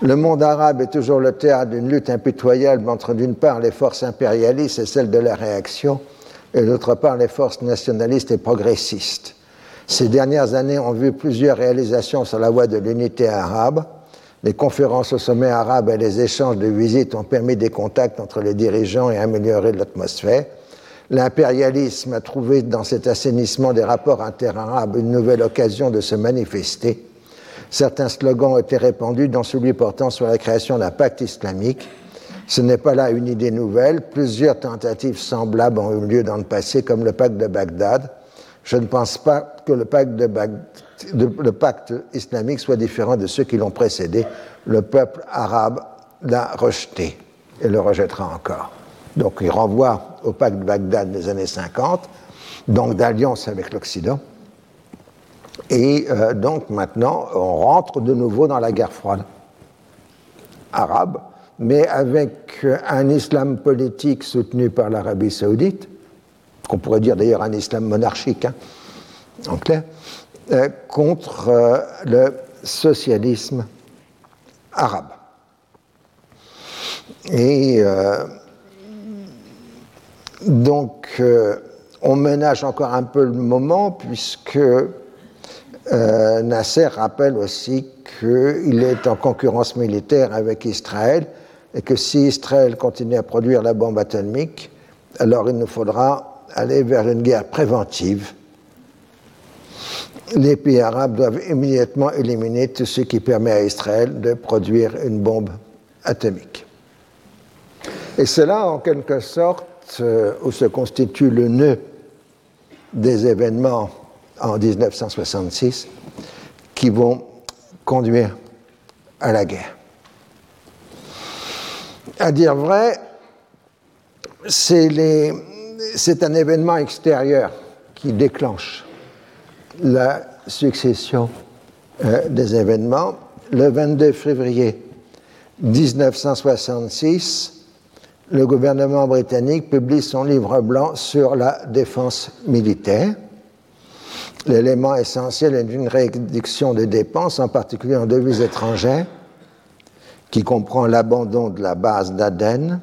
Le monde arabe est toujours le théâtre d'une lutte impitoyable entre d'une part les forces impérialistes et celles de la réaction, et d'autre part les forces nationalistes et progressistes. Ces dernières années ont vu plusieurs réalisations sur la voie de l'unité arabe. Les conférences au sommet arabe et les échanges de visites ont permis des contacts entre les dirigeants et amélioré l'atmosphère. L'impérialisme a trouvé dans cet assainissement des rapports interarabes une nouvelle occasion de se manifester. Certains slogans ont été répandus, dont celui portant sur la création d'un pacte islamique. Ce n'est pas là une idée nouvelle. Plusieurs tentatives semblables ont eu lieu dans le passé, comme le pacte de Bagdad. Je ne pense pas que le pacte, islamique soit différent de ceux qui l'ont précédé. Le peuple arabe l'a rejeté et le rejettera encore. Donc il renvoie au pacte de Bagdad des années 50, donc d'alliance avec l'Occident. Et euh, donc maintenant, on rentre de nouveau dans la guerre froide arabe, mais avec un islam politique soutenu par l'Arabie saoudite, qu'on pourrait dire d'ailleurs un islam monarchique, hein, en clair, euh, contre euh, le socialisme arabe. Et donc, euh, on ménage encore un peu le moment, puisque euh, Nasser rappelle aussi qu'il est en concurrence militaire avec Israël, et que si Israël continue à produire la bombe atomique, alors il nous faudra aller vers une guerre préventive. Les pays arabes doivent immédiatement éliminer tout ce qui permet à Israël de produire une bombe atomique. Et cela, en quelque sorte, euh, où se constitue le nœud des événements en 1966 qui vont conduire à la guerre. À dire vrai, c'est un événement extérieur qui déclenche la succession euh, des événements. Le 22 février 1966, le gouvernement britannique publie son livre blanc sur la défense militaire. L'élément essentiel est une réduction des dépenses, en particulier en devises étrangères, qui comprend l'abandon de la base d'Aden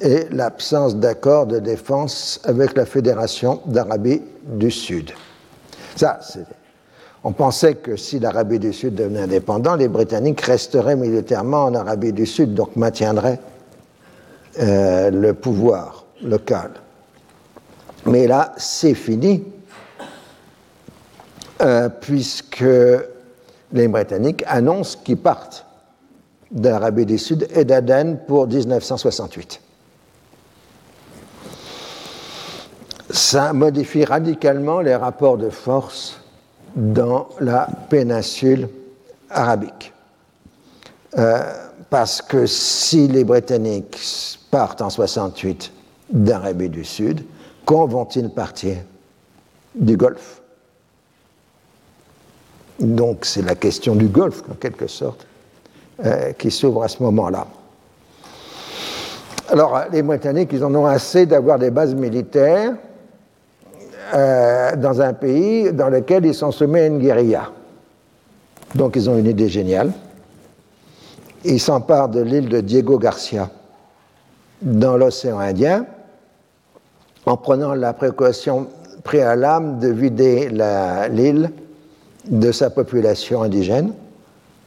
et l'absence d'accord de défense avec la Fédération d'Arabie du Sud. Ça, on pensait que si l'Arabie du Sud devenait indépendant, les Britanniques resteraient militairement en Arabie du Sud, donc maintiendraient euh, le pouvoir local. Mais là, c'est fini, euh, puisque les Britanniques annoncent qu'ils partent d'Arabie du Sud et d'Aden pour 1968. Ça modifie radicalement les rapports de force dans la péninsule arabique. Euh, parce que si les Britanniques partent en 68 d'Arabie du Sud, quand vont-ils partir Du Golfe? Donc c'est la question du Golfe, en quelque sorte, euh, qui s'ouvre à ce moment-là. Alors les Britanniques, ils en ont assez d'avoir des bases militaires euh, dans un pays dans lequel ils sont soumis à une guérilla. Donc ils ont une idée géniale. Ils s'emparent de l'île de Diego Garcia dans l'océan Indien en prenant la précaution préalable de vider l'île de sa population indigène,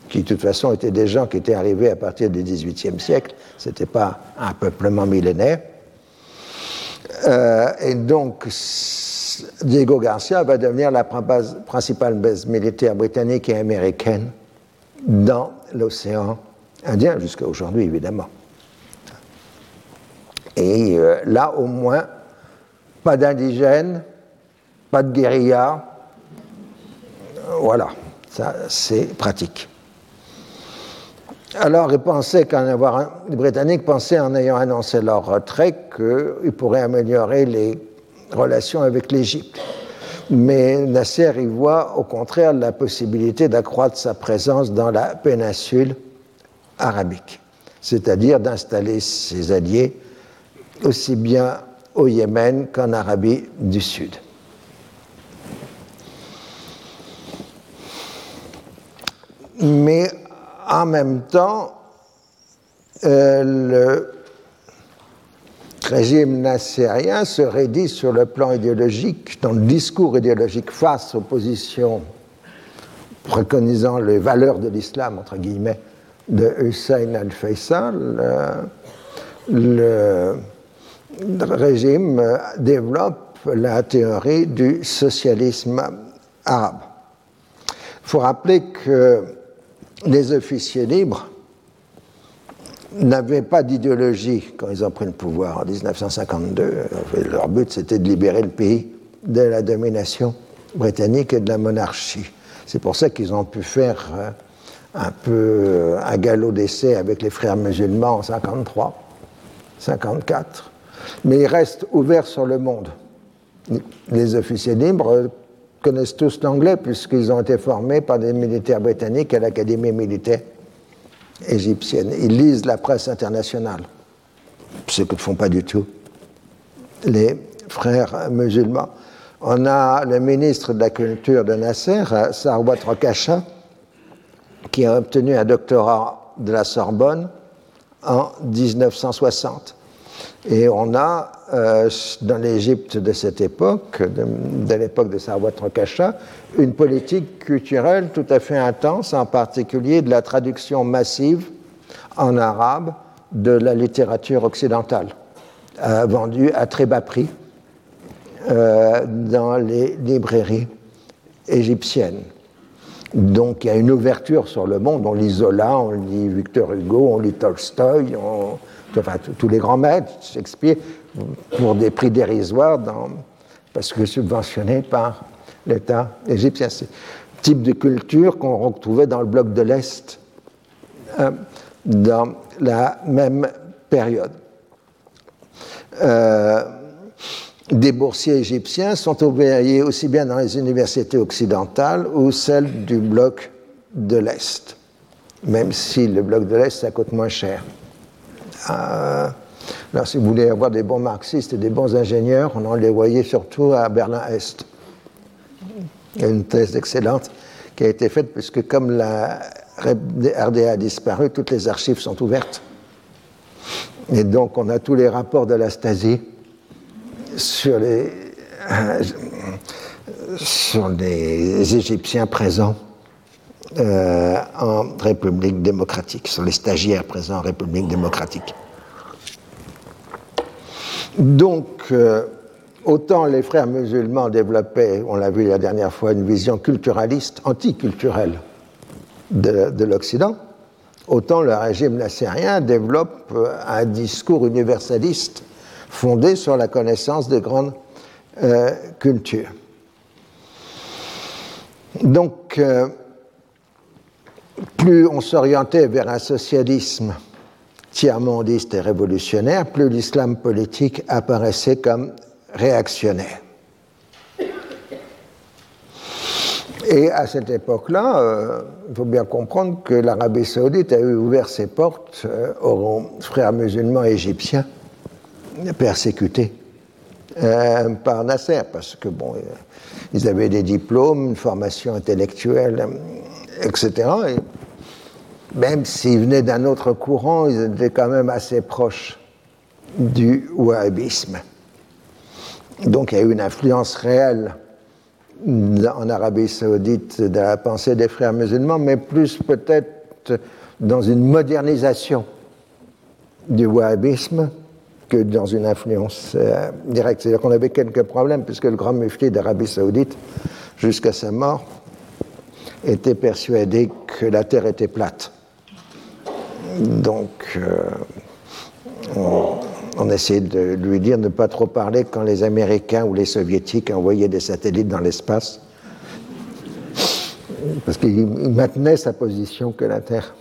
qui de toute façon étaient des gens qui étaient arrivés à partir du XVIIIe siècle, ce n'était pas un peuplement millénaire. Euh, et donc, Diego Garcia va devenir la principale base militaire britannique et américaine dans l'océan Indien, jusqu'à aujourd'hui évidemment. Et euh, là, au moins, pas d'indigènes, pas de guérilla. Voilà, ça c'est pratique. Alors, ils pensaient qu'en avoir les Britanniques pensaient, en ayant annoncé leur retrait, qu'ils pourraient améliorer les relations avec l'Égypte. Mais Nasser y voit au contraire la possibilité d'accroître sa présence dans la péninsule arabique, c'est-à-dire d'installer ses alliés aussi bien au Yémen qu'en Arabie du Sud. Mais en même temps, euh, le régime nassérien se raidit sur le plan idéologique, dans le discours idéologique face aux positions préconisant les valeurs de l'islam, entre guillemets, de Hussein al-Faisal. le le régime développe la théorie du socialisme arabe. Il faut rappeler que les officiers libres n'avaient pas d'idéologie quand ils ont pris le pouvoir en 1952. Leur but, c'était de libérer le pays de la domination britannique et de la monarchie. C'est pour ça qu'ils ont pu faire euh, un peu un galop d'essai avec les frères musulmans en 53, 54 mais ils restent ouverts sur le monde. Les officiers libres connaissent tous l'anglais puisqu'ils ont été formés par des militaires britanniques à l'Académie militaire égyptienne. Ils lisent la presse internationale, ce que ne font pas du tout les frères musulmans. On a le ministre de la Culture de Nasser, Sarwat Rokasha, qui a obtenu un doctorat de la Sorbonne en 1960. Et on a, euh, dans l'Égypte de cette époque, de, l'époque de Sarwat Rokasha, une politique culturelle tout à fait intense, en particulier de la traduction massive en arabe de la littérature occidentale, euh, vendue à très bas prix euh, dans les librairies égyptiennes. Donc il y a une ouverture sur le monde. On lit Zola, on lit Victor Hugo, on lit Tolstoï, on, enfin tous les grands maîtres, Shakespeare, pour des prix dérisoires, parce que subventionnés par l'État égyptien. C'est le type de culture qu'on retrouvait dans le bloc de l'Est euh, dans la même période. Euh, des boursiers égyptiens sont ouvriers aussi bien dans les universités occidentales ou celles du bloc de l'Est, même si le bloc de l'Est, ça coûte moins cher. Euh, alors, si vous voulez avoir des bons marxistes et des bons ingénieurs, on en les voyait surtout à Berlin-Est. Il y a une thèse excellente qui a été faite, puisque comme la RDA a disparu, toutes les archives sont ouvertes. Et donc, on a tous les rapports de la Stasi sur les, sur les Égyptiens présents euh, en République démocratique, sur les stagiaires présents en République démocratique. Donc, euh, autant les frères musulmans développaient, on l'a vu la dernière fois, une vision culturaliste, anticulturelle de, de l'Occident, autant le régime nassérien développe euh, un discours universaliste fondé sur la connaissance des grandes cultures. Donc, plus on s'orientait vers un socialisme tiers-mondiste et révolutionnaire, plus l'islam politique apparaissait comme réactionnaire. Et à cette époque-là, euh, il faut bien comprendre que l'Arabie saoudite a ouvert ses portes euh, aux frères musulmans égyptiens persécutés euh, par Nasser, parce que bon, ils avaient des diplômes, une formation intellectuelle etc. Et même s'ils venaient d'un autre courant, ils étaient quand même assez proches du wahhabisme. Donc il y a eu une influence réelle en Arabie saoudite de la pensée des frères musulmans, mais plus peut-être dans une modernisation du wahhabisme que dans une influence euh, directe. C'est-à-dire qu'on avait quelques problèmes, puisque le grand mufti d'Arabie saoudite, jusqu'à sa mort, était persuadé que la Terre était plate. Donc, euh, on, essayait de lui dire de ne pas trop parler quand les Américains ou les Soviétiques envoyaient des satellites dans l'espace, parce qu'il maintenait sa position que la Terre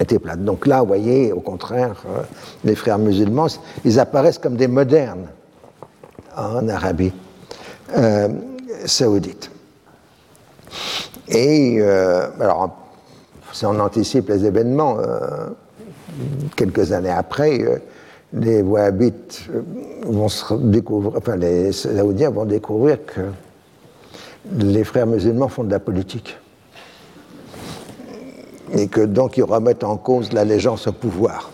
était plate. Donc là, vous voyez, au contraire, euh, les frères musulmans, ils apparaissent comme des modernes en Arabie euh, saoudite. Et euh, alors, si on anticipe les événements, quelques années après, les Wahhabites vont se découvrir, enfin les Saoudiens vont découvrir que les frères musulmans font de la politique et que donc ils remettent en cause l'allégeance au pouvoir.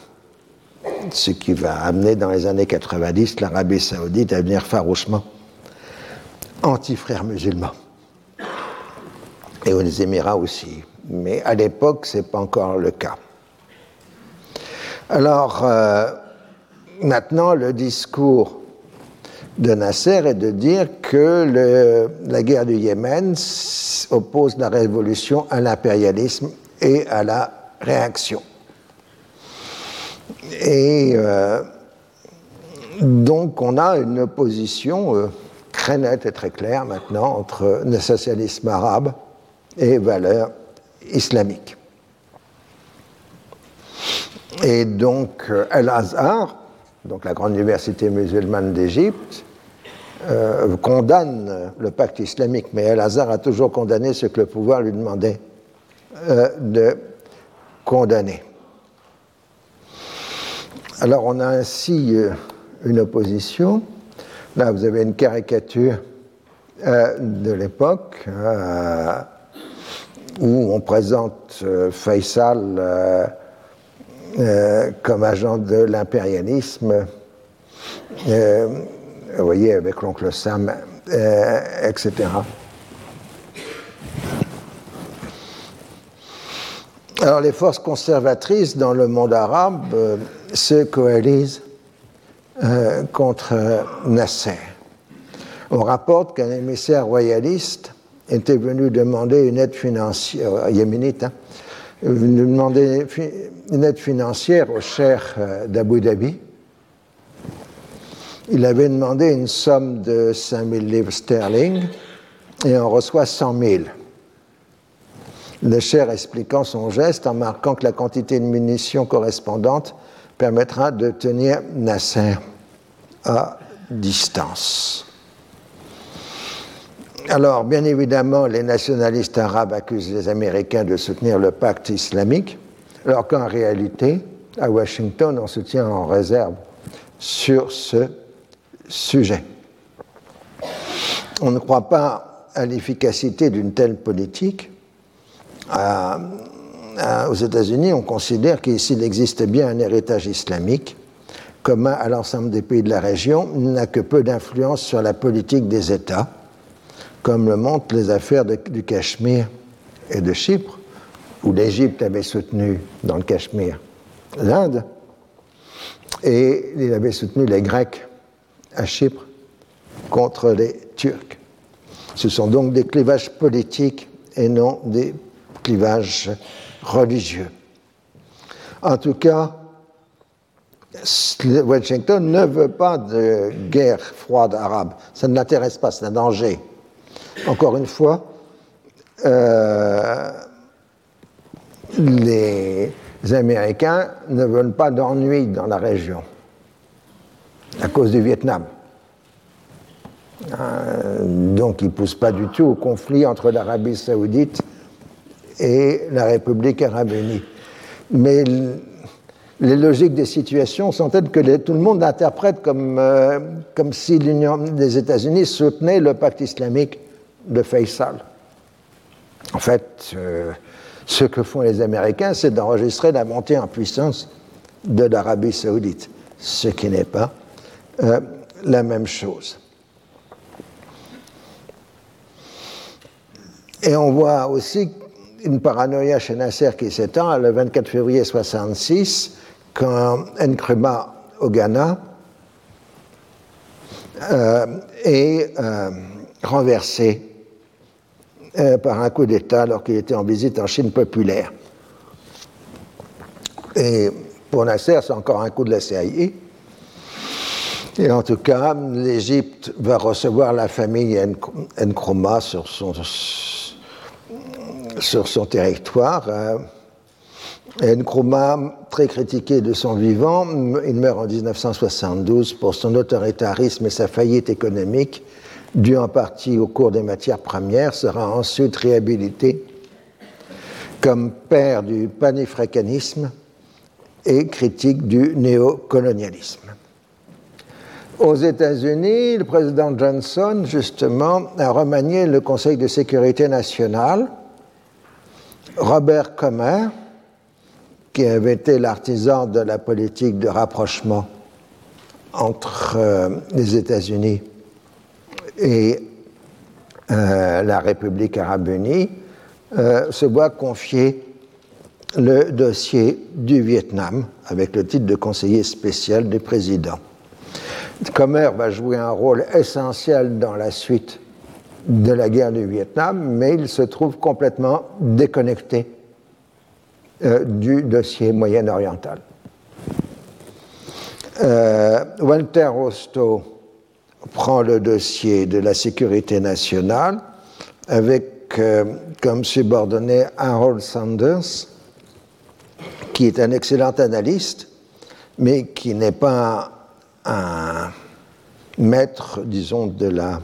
Ce qui va amener dans les années 90 l'Arabie saoudite à devenir farouchement anti-frères musulmans. Et aux Émirats aussi. Mais à l'époque, ce n'est pas encore le cas. Alors, euh, maintenant, le discours de Nasser est de dire que la guerre du Yémen oppose la révolution à l'impérialisme et à la réaction. Et euh, donc on a une opposition euh, très nette et très claire maintenant entre le socialisme arabe et valeurs islamiques. Et donc Al-Azhar, donc la grande université musulmane d'Égypte, euh, condamne le pacte islamique, mais Al-Azhar a toujours condamné ce que le pouvoir lui demandait euh, de condamner. Alors on a ainsi euh, une opposition. Là, vous avez une caricature euh, de l'époque où on présente Faisal comme agent de l'impérialisme, vous voyez, avec l'oncle Sam, etc. Alors les forces conservatrices dans le monde arabe euh, se coalisent euh, contre Nasser. On rapporte qu'un émissaire royaliste était venu demander une aide financière, euh, yéménite, hein, venu demander une aide financière au cher d'Abu Dhabi. Il avait demandé une somme de 5000 livres sterling et on reçoit 100 000 le cher expliquant son geste en marquant que la quantité de munitions correspondante permettra de tenir Nasser à distance. Alors, bien évidemment, les nationalistes arabes accusent les Américains de soutenir le pacte islamique, alors qu'en réalité, à Washington, on se tient en réserve sur ce sujet. On ne croit pas à l'efficacité d'une telle politique aux États-Unis, on considère qu'ici, il existe bien un héritage islamique commun à l'ensemble des pays de la région, n'a que peu d'influence sur la politique des États, comme le montrent les affaires du Cachemire et de Chypre, où l'Égypte avait soutenu dans le Cachemire l'Inde, et il avait soutenu les Grecs à Chypre contre les Turcs. Ce sont donc des clivages politiques et non des clivage religieux. En tout cas, Washington ne veut pas de guerre froide arabe. Ça ne l'intéresse pas, c'est un danger. Encore une fois, euh, les Américains ne veulent pas d'ennui dans la région à cause du Vietnam. Euh, donc ils ne poussent pas du tout au conflit entre l'Arabie saoudite et la République arabe unie. Mais les logiques des situations sont telles que tout le monde interprète comme, euh, comme si des États-Unis soutenait le pacte islamique de Faisal. En fait, euh, ce que font les Américains, c'est d'enregistrer la montée en puissance de l'Arabie saoudite, ce qui n'est pas euh, la même chose. Et on voit aussi une paranoïa chez Nasser qui s'étend le 24 février 1966, quand Nkrumah au Ghana euh, est renversé euh, par un coup d'État alors qu'il était en visite en Chine populaire. Et pour Nasser, c'est encore un coup de la CIA. Et en tout cas, l'Égypte va recevoir la famille Nkrumah sur son, sur son territoire. Nkrumah, très critiqué de son vivant, il meurt en 1972 pour son autoritarisme et sa faillite économique, due en partie au cours des matières premières, sera ensuite réhabilité comme père du panafricanisme et critique du néocolonialisme. Aux États-Unis, le président Johnson, justement, a remanié le Conseil de sécurité nationale. Robert Comer, qui avait été l'artisan de la politique de rapprochement entre euh, les États-Unis et euh, la République arabe unie, euh, se voit confier le dossier du Vietnam avec le titre de conseiller spécial du président. Comer va jouer un rôle essentiel dans la suite de la guerre du Vietnam, mais il se trouve complètement déconnecté euh, du dossier moyen-oriental. Walter Rostow prend le dossier de la sécurité nationale avec euh, comme subordonné Harold Sanders, qui est un excellent analyste, mais qui n'est pas un maître, disons, de la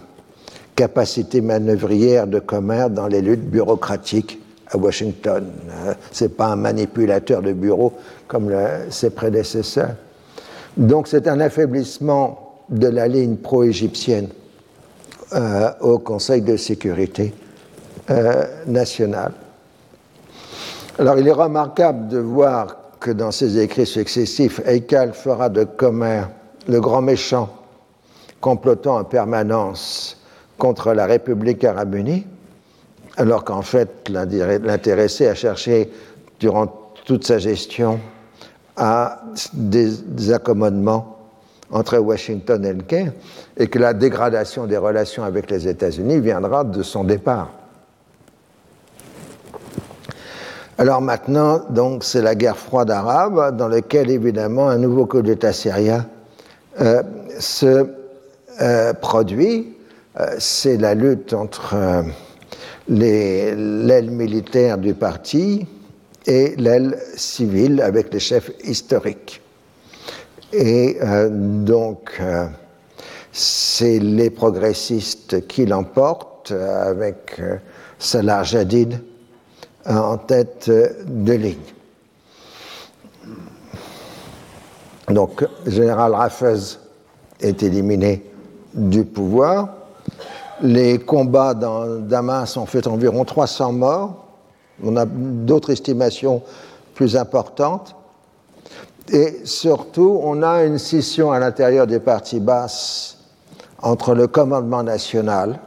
capacité manœuvrière de commerce dans les luttes bureaucratiques à Washington. Euh, Ce n'est pas un manipulateur de bureau comme ses prédécesseurs. Donc c'est un affaiblissement de la ligne pro-égyptienne euh, au Conseil de sécurité euh, nationale. Alors il est remarquable de voir que dans ses écrits successifs, Eikal fera de Comer le grand méchant complotant en permanence contre la République arabe unie, alors qu'en fait l'intéressé a cherché durant toute sa gestion à des, accommodements entre Washington et le Caire, et que la dégradation des relations avec les États-Unis viendra de son départ. Alors maintenant, donc, c'est la guerre froide arabe, dans laquelle évidemment un nouveau coup d'État syrien euh, se euh, produit. Euh, c'est la lutte entre l'aile militaire du parti et l'aile civile avec les chefs historiques. Et donc, c'est les progressistes qui l'emportent avec Salah Jadid en tête de ligne. Donc, général Rafez est éliminé du pouvoir. Les combats dans Damas ont fait environ 300 morts. On a d'autres estimations plus importantes. Et surtout, on a une scission à l'intérieur des partis basses entre le commandement national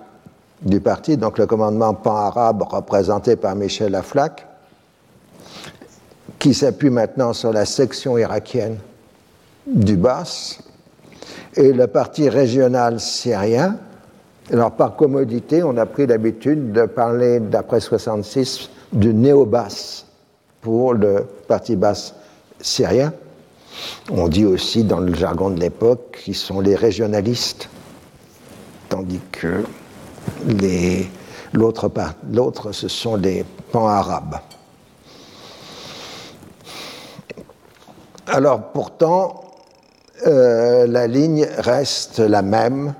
du parti, donc le commandement pan-arabe représenté par Michel Aflaq, qui s'appuie maintenant sur la section irakienne du Bas et le parti régional syrien. Alors, par commodité, on a pris l'habitude de parler, d'après 66, du néo-Bas pour le parti Bas syrien. On dit aussi, dans le jargon de l'époque, qu'ils sont les régionalistes, tandis que l'autre, ce sont les pans-arabes. Alors, pourtant, euh, la ligne reste la même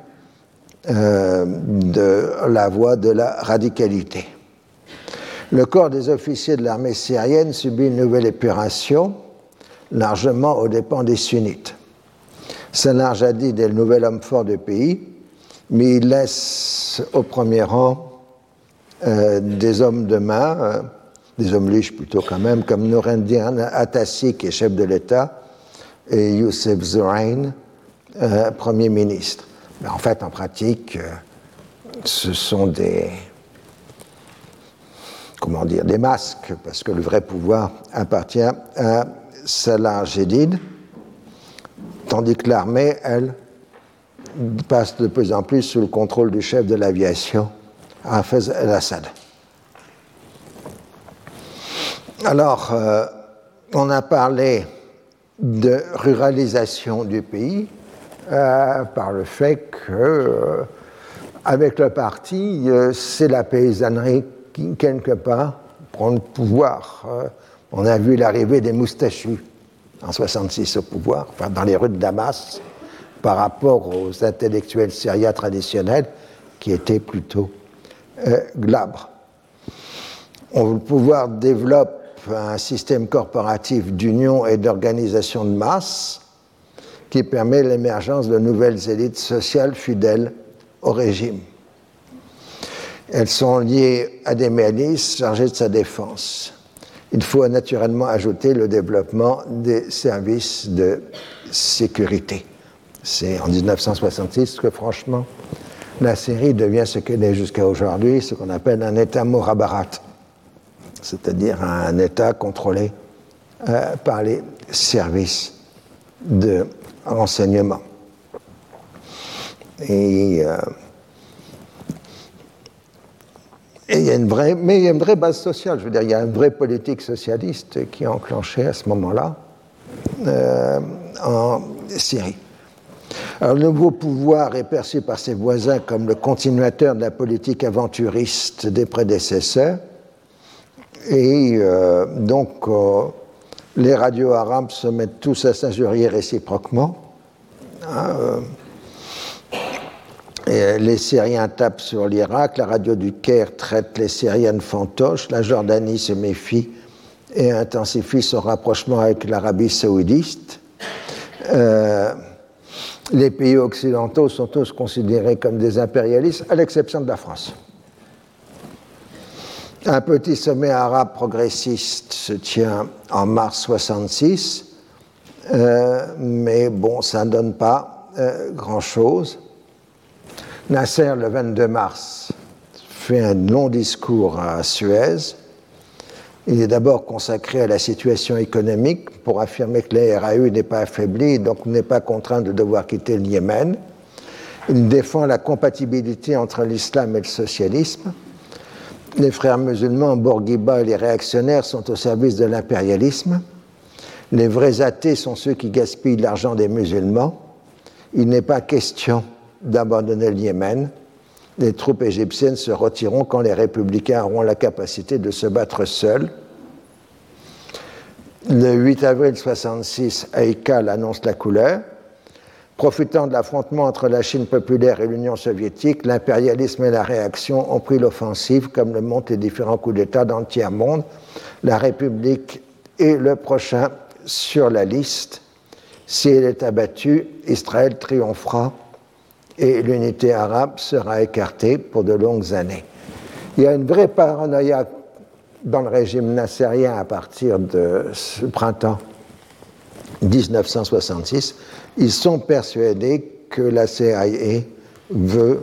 euh, de la voie de la radicalité. Le corps des officiers de l'armée syrienne subit une nouvelle épuration, largement aux dépens des sunnites. Salah Jadid est le nouvel homme fort du pays, mais il laisse au premier rang euh, des hommes de main, des hommes liches plutôt quand même, comme Noureddin Atassi, qui est chef de l'État, et Youssef Zorain, euh, Premier ministre. Mais en fait, en pratique, euh, ce sont des comment dire, des masques, parce que le vrai pouvoir appartient à Salah tandis que l'armée, elle, passe de plus en plus sous le contrôle du chef de l'aviation, Hafez el-Assad. Alors, euh, on a parlé de ruralisation du pays euh, par le fait que, euh, avec le parti, c'est la paysannerie qui, quelque part, prend le pouvoir. On a vu l'arrivée des moustachus en 66 au pouvoir, enfin, dans les rues de Damas, par rapport aux intellectuels syriens traditionnels qui étaient plutôt glabres. On, le pouvoir développe un système corporatif d'union et d'organisation de masse qui permet l'émergence de nouvelles élites sociales fidèles au régime. Elles sont liées à des milices chargées de sa défense. Il faut naturellement ajouter le développement des services de sécurité. C'est en 1966 que franchement, la Syrie devient ce qu'elle est jusqu'à aujourd'hui, ce qu'on appelle un État morabarat c'est-à-dire un État contrôlé euh, par les services de renseignement. Euh, il y a une vraie, mais il y a une vraie base sociale. Je veux dire, il y a une vraie politique socialiste qui est enclenchée à ce moment-là euh, en Syrie. Alors, le nouveau pouvoir est perçu par ses voisins comme le continuateur de la politique aventuriste des prédécesseurs et euh, donc, euh, les radios arabes se mettent tous à s'injurier réciproquement. Hein, les Syriens tapent sur l'Irak, la radio du Caire traite les Syriennes fantoches, la Jordanie se méfie et intensifie son rapprochement avec l'Arabie saoudite. les pays occidentaux sont tous considérés comme des impérialistes, à l'exception de la France. Un petit sommet arabe progressiste se tient en mars 66, euh, mais bon, ça ne donne pas euh, grand-chose. Nasser, le 22 mars, fait un long discours à Suez. Il est d'abord consacré à la situation économique pour affirmer que la RAU n'est pas affaiblie, donc n'est pas contraint de devoir quitter le Yémen. Il défend la compatibilité entre l'islam et le socialisme les frères musulmans, Bourguiba et les réactionnaires sont au service de l'impérialisme. Les vrais athées sont ceux qui gaspillent l'argent des musulmans. Il n'est pas question d'abandonner le Yémen. Les troupes égyptiennes se retireront quand les républicains auront la capacité de se battre seuls. Le 8 avril 1966, Haïkal annonce la couleur. Profitant de l'affrontement entre la Chine populaire et l'Union soviétique, l'impérialisme et la réaction ont pris l'offensive, comme le montrent les différents coups d'État dans le tiers-monde. La République est le prochain sur la liste. Si elle est abattue, Israël triomphera et l'unité arabe sera écartée pour de longues années. Il y a une vraie paranoïa dans le régime nassérien à partir de ce printemps 1966 ils sont persuadés que la CIA veut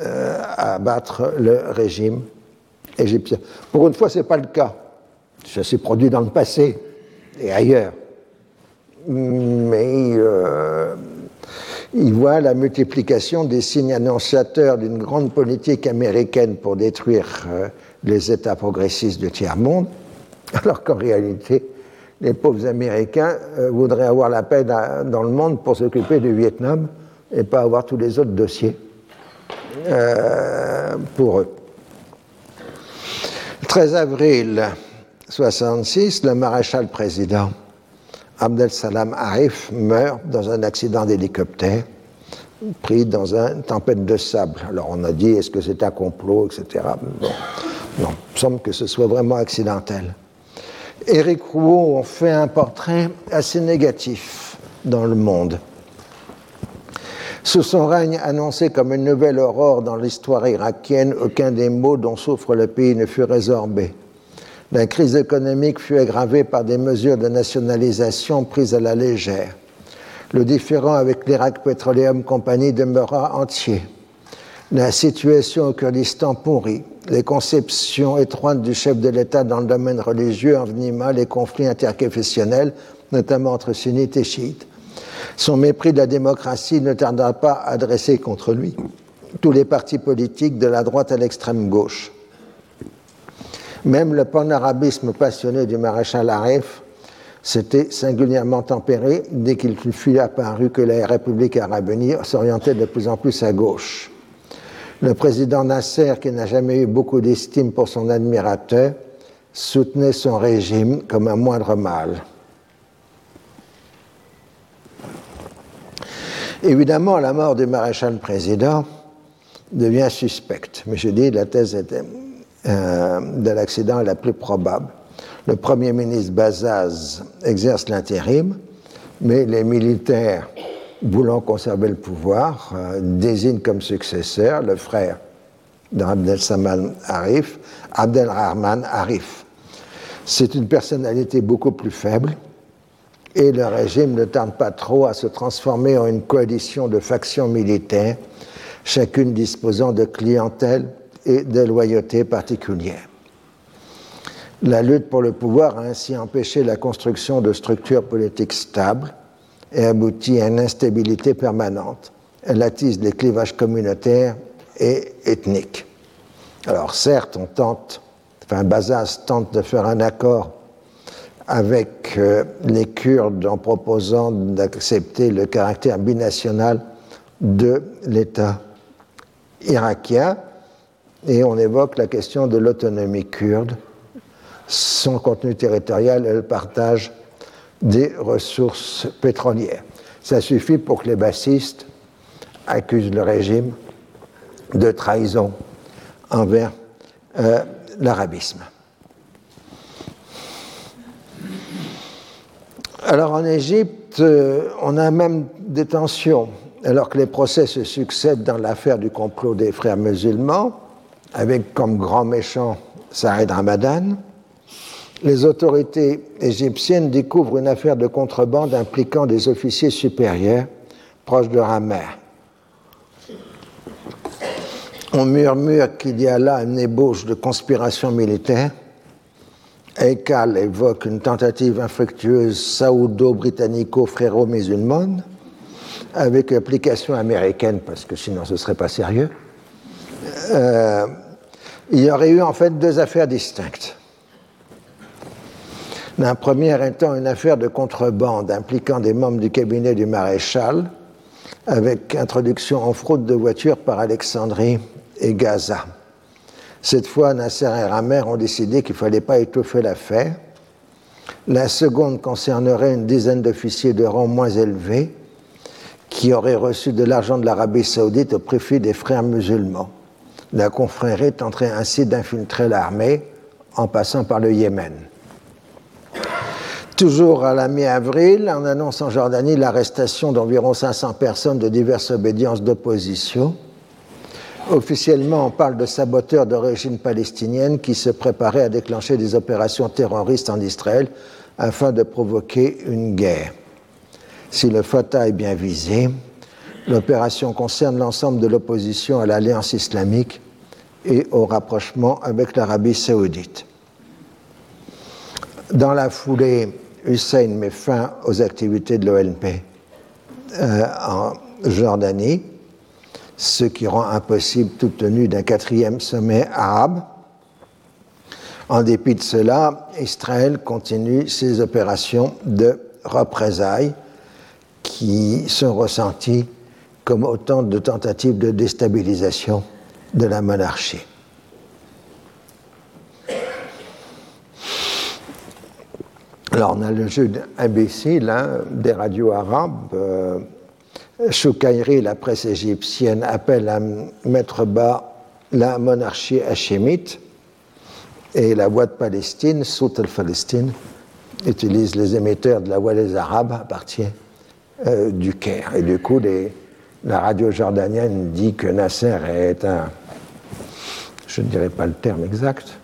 euh, abattre le régime égyptien. Pour une fois, ce n'est pas le cas. Ça s'est produit dans le passé et ailleurs. Mais euh, ils voient la multiplication des signes annonciateurs d'une grande politique américaine pour détruire euh, les États progressistes du tiers-monde, alors qu'en réalité, les pauvres Américains euh, voudraient avoir la paix dans le monde pour s'occuper du Vietnam et pas avoir tous les autres dossiers euh, pour eux. 13 avril 1966, le maréchal président Abdel Salam Arif meurt dans un accident d'hélicoptère pris dans une tempête de sable. Alors on a dit est-ce que c'est un complot, etc. non, il semble que ce soit vraiment accidentel. Éric Rouault en fait un portrait assez négatif dans le monde. Sous son règne annoncé comme une nouvelle aurore dans l'histoire irakienne, aucun des maux dont souffre le pays ne fut résorbé. La crise économique fut aggravée par des mesures de nationalisation prises à la légère. Le différend avec l'Irak Petroleum Company demeura entier. La situation au Kurdistan pourrit. les conceptions étroites du chef de l'État dans le domaine religieux envenima les conflits interconfessionnels, notamment entre sunnites et chiites. Son mépris de la démocratie ne tarda pas à dresser contre lui tous les partis politiques de la droite à l'extrême gauche. Même le panarabisme passionné du maréchal Arif s'était singulièrement tempéré dès qu'il fut apparu que la République arabe unie s'orientait de plus en plus à gauche. Le président Nasser, qui n'a jamais eu beaucoup d'estime pour son admirateur, soutenait son régime comme un moindre mal. Évidemment, la mort du maréchal président devient suspecte, mais je dis la thèse euh, de l'accident la plus probable. Le Premier ministre Bazaz exerce l'intérim, mais les militaires, voulant conserver le pouvoir, euh, désignent comme successeur le frère d'Abdel Saman Arif, Abdelrahman Arif. C'est une personnalité beaucoup plus faible et le régime ne tarde pas trop à se transformer en une coalition de factions militaires, chacune disposant de clientèle et de loyauté particulières. La lutte pour le pouvoir a ainsi empêché la construction de structures politiques stables et abouti à une instabilité permanente. Elle attise les clivages communautaires et ethniques. Alors certes, on tente, enfin Bazas tente de faire un accord avec euh, les Kurdes en proposant d'accepter le caractère binational de l'État irakien, et on évoque la question de l'autonomie kurde, son contenu territorial et le partage des ressources pétrolières. Ça suffit pour que les bassistes accusent le régime de trahison envers euh, l'arabisme. Alors en Égypte, euh, on a même des tensions, alors que les procès se succèdent dans l'affaire du complot des frères musulmans, avec comme grand méchant Saïd Ramadan. Les autorités égyptiennes découvrent une affaire de contrebande impliquant des officiers supérieurs proches de Ramer. On murmure qu'il y a là une ébauche de conspiration militaire Ekal évoque une tentative infructueuse saoudo-britannico-fréro-musulmane avec application américaine, parce que sinon ce ne serait pas sérieux. Euh, il y aurait eu en fait deux affaires distinctes. La première étant une affaire de contrebande impliquant des membres du cabinet du maréchal, avec introduction en fraude de voitures par Alexandrie et Gaza. Cette fois, Nasser et Ramer ont décidé qu'il ne fallait pas étouffer l'affaire. La seconde concernerait une dizaine d'officiers de rang moins élevé qui auraient reçu de l'argent de l'Arabie saoudite au profit des frères musulmans. La confrérie tenterait ainsi d'infiltrer l'armée en passant par le Yémen. Toujours à la mi-avril, on annonce en Jordanie l'arrestation d'environ 500 personnes de diverses obédiences d'opposition Officiellement, on parle de saboteurs d'origine palestinienne qui se préparaient à déclencher des opérations terroristes en Israël afin de provoquer une guerre. Si le Fatah est bien visé, l'opération concerne l'ensemble de l'opposition à l'alliance islamique et au rapprochement avec l'Arabie saoudite. Dans la foulée, Hussein met fin aux activités de l'OLP euh, en Jordanie ce qui rend impossible toute tenue d'un quatrième sommet arabe. En dépit de cela, Israël continue ses opérations de représailles qui sont ressenties comme autant de tentatives de déstabilisation de la monarchie. Alors on a le jeu imbécile hein, des radios arabes. Euh, la presse égyptienne, appelle à mettre bas la monarchie hachémite et la voix de Palestine, Sout al-Palestine, utilise les émetteurs de la voix des Arabes à partir euh, du Caire. Et du coup, la radio jordanienne dit que Nasser est un. Je ne dirais pas le terme exact.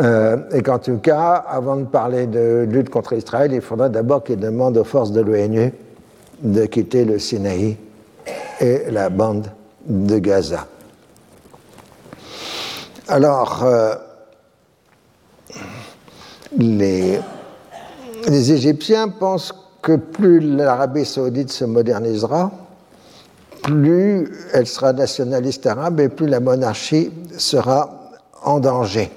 Euh, et qu'en tout cas, avant de parler de lutte contre Israël, il faudra d'abord qu'il demande aux forces de l'ONU de quitter le Sinaï et la bande de Gaza. Alors, euh, les Égyptiens pensent que plus l'Arabie saoudite se modernisera, plus elle sera nationaliste arabe et plus la monarchie sera en danger.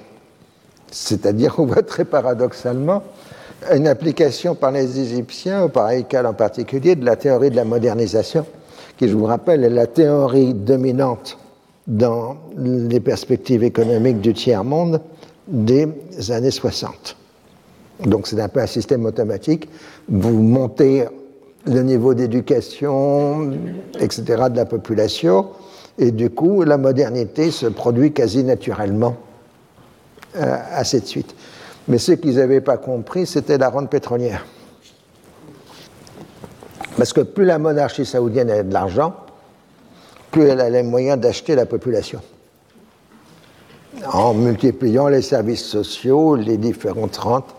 C'est-à-dire, on voit très paradoxalement une application par les Égyptiens, au par en particulier, de la théorie de la modernisation, qui, je vous rappelle, est la théorie dominante dans les perspectives économiques du tiers-monde des années 60. Donc c'est un peu un système automatique. Vous montez le niveau d'éducation, etc., de la population, et du coup, la modernité se produit quasi naturellement euh, ainsi de suite. Mais ce qu'ils n'avaient pas compris, c'était la rente pétrolière. Parce que plus la monarchie saoudienne avait de l'argent, plus elle a les moyens d'acheter la population. En multipliant les services sociaux, les différentes rentes,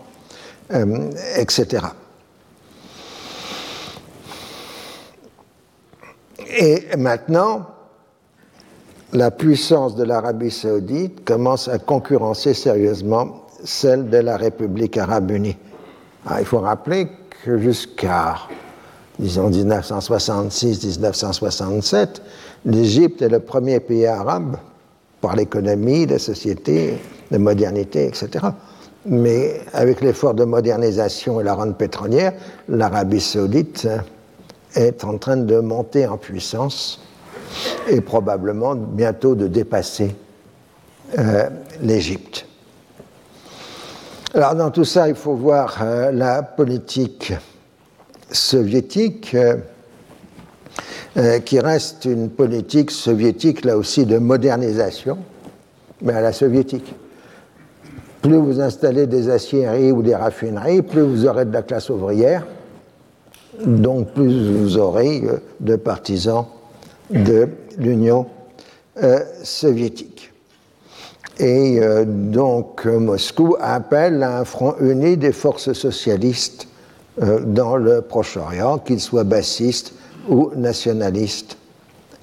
euh, etc. Et maintenant, la puissance de l'Arabie saoudite commence à concurrencer sérieusement celle de la République arabe unie. il faut rappeler que jusqu'à, disons, 1966-1967, l'Égypte est le premier pays arabe par l'économie, la société, la modernité, etc. Mais avec l'effort de modernisation et la rente pétrolière, l'Arabie saoudite est en train de monter en puissance et probablement bientôt de dépasser euh, l'Égypte. Alors dans tout ça, il faut voir euh, la politique soviétique, euh, qui reste une politique soviétique, là aussi, de modernisation, mais à la soviétique. Plus vous installez des aciéries ou des raffineries, plus vous aurez de la classe ouvrière, donc plus vous aurez de partisans de l'Union euh, soviétique. Et euh, donc Moscou appelle à un front uni des forces socialistes euh, dans le Proche-Orient, qu'ils soient bassistes ou nationalistes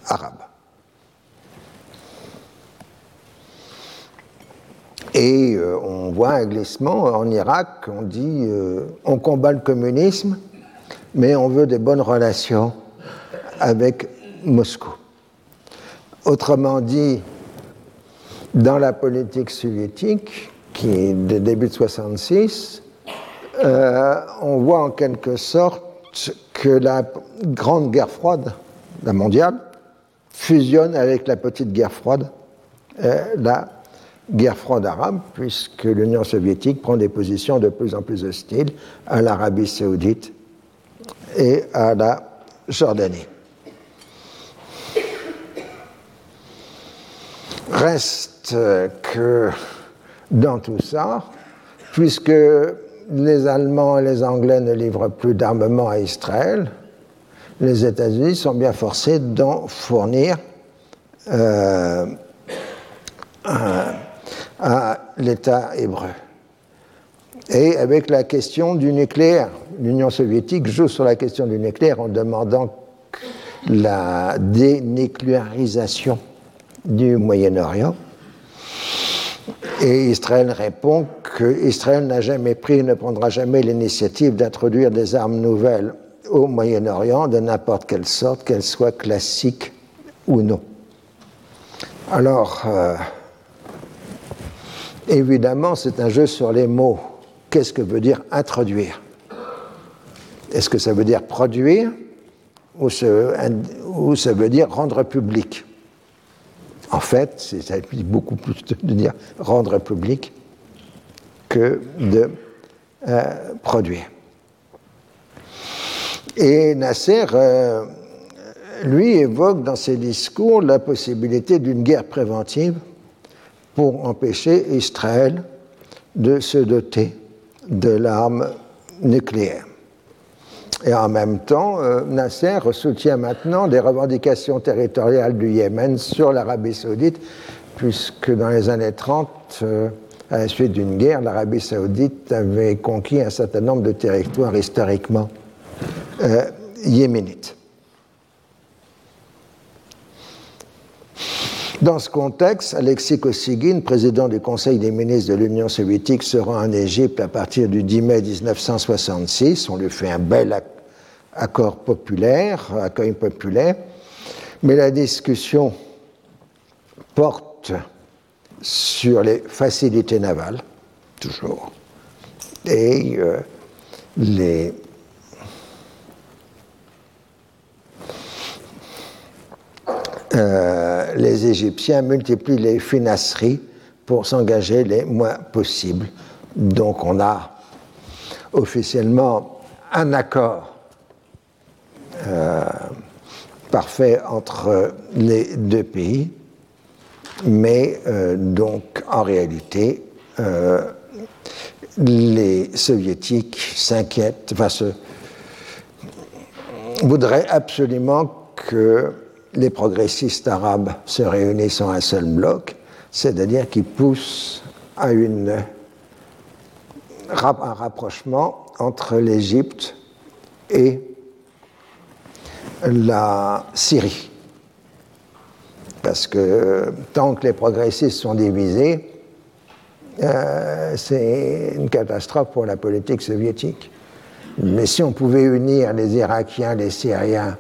arabes. Et on voit un glissement en Irak, on dit on combat le communisme, mais on veut des bonnes relations avec Moscou. Autrement dit, dans la politique soviétique, qui est de début de 66, euh, on voit en quelque sorte que la grande guerre froide, la mondiale, fusionne avec la petite guerre froide, euh, la guerre froide arabe, puisque l'Union soviétique prend des positions de plus en plus hostiles à l'Arabie saoudite et à la Jordanie. Reste que dans tout ça, puisque les Allemands et les Anglais ne livrent plus d'armement à Israël, les États-Unis sont bien forcés d'en fournir euh, à l'État hébreu. Et avec la question du nucléaire, l'Union soviétique joue sur la question du nucléaire en demandant la dénucléarisation du Moyen-Orient. Et Israël répond qu'Israël n'a jamais pris et ne prendra jamais l'initiative d'introduire des armes nouvelles au Moyen-Orient de n'importe quelle sorte, qu'elles soient classiques ou non. Alors, euh, évidemment, c'est un jeu sur les mots. Qu'est-ce que veut dire introduire? Est-ce que ça veut dire produire ou, ça veut dire rendre public? En fait, ça implique beaucoup plus de dire rendre public que de euh, produire. Et Nasser, euh, lui, évoque dans ses discours la possibilité d'une guerre préventive pour empêcher Israël de se doter de l'arme nucléaire. Et en même temps, euh, Nasser soutient maintenant des revendications territoriales du Yémen sur l'Arabie saoudite, puisque dans les années 30, euh, à la suite d'une guerre, l'Arabie saoudite avait conquis un certain nombre de territoires historiquement euh, yéménites. Dans ce contexte, Alexis Kosygin, président du Conseil des ministres de l'Union soviétique, se rend en Égypte à partir du 10 mai 1966. On lui fait un bel accord populaire, accueil populaire, mais la discussion porte sur les facilités navales, toujours, et euh, les Euh, les Égyptiens multiplient les finasseries pour s'engager les moins possibles. Donc on a officiellement un accord euh, parfait entre les deux pays, mais euh, donc en réalité, les soviétiques s'inquiètent, enfin, se, voudraient absolument que les progressistes arabes se réunissent en un seul bloc, c'est-à-dire qu'ils poussent à un rapprochement entre l'Égypte et la Syrie. Parce que tant que les progressistes sont divisés, euh, c'est une catastrophe pour la politique soviétique. Mais si on pouvait unir les Irakiens, les Syriens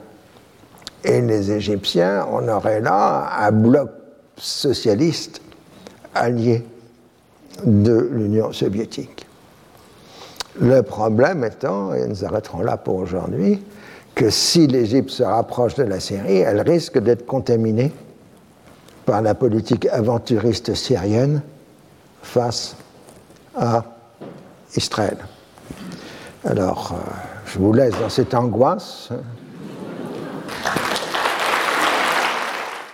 et les Égyptiens, on aurait là un bloc socialiste allié de l'Union soviétique. Le problème étant, et nous arrêterons là pour aujourd'hui, que si l'Égypte se rapproche de la Syrie, elle risque d'être contaminée par la politique aventuriste syrienne face à Israël. Alors, euh, je vous laisse dans cette angoisse.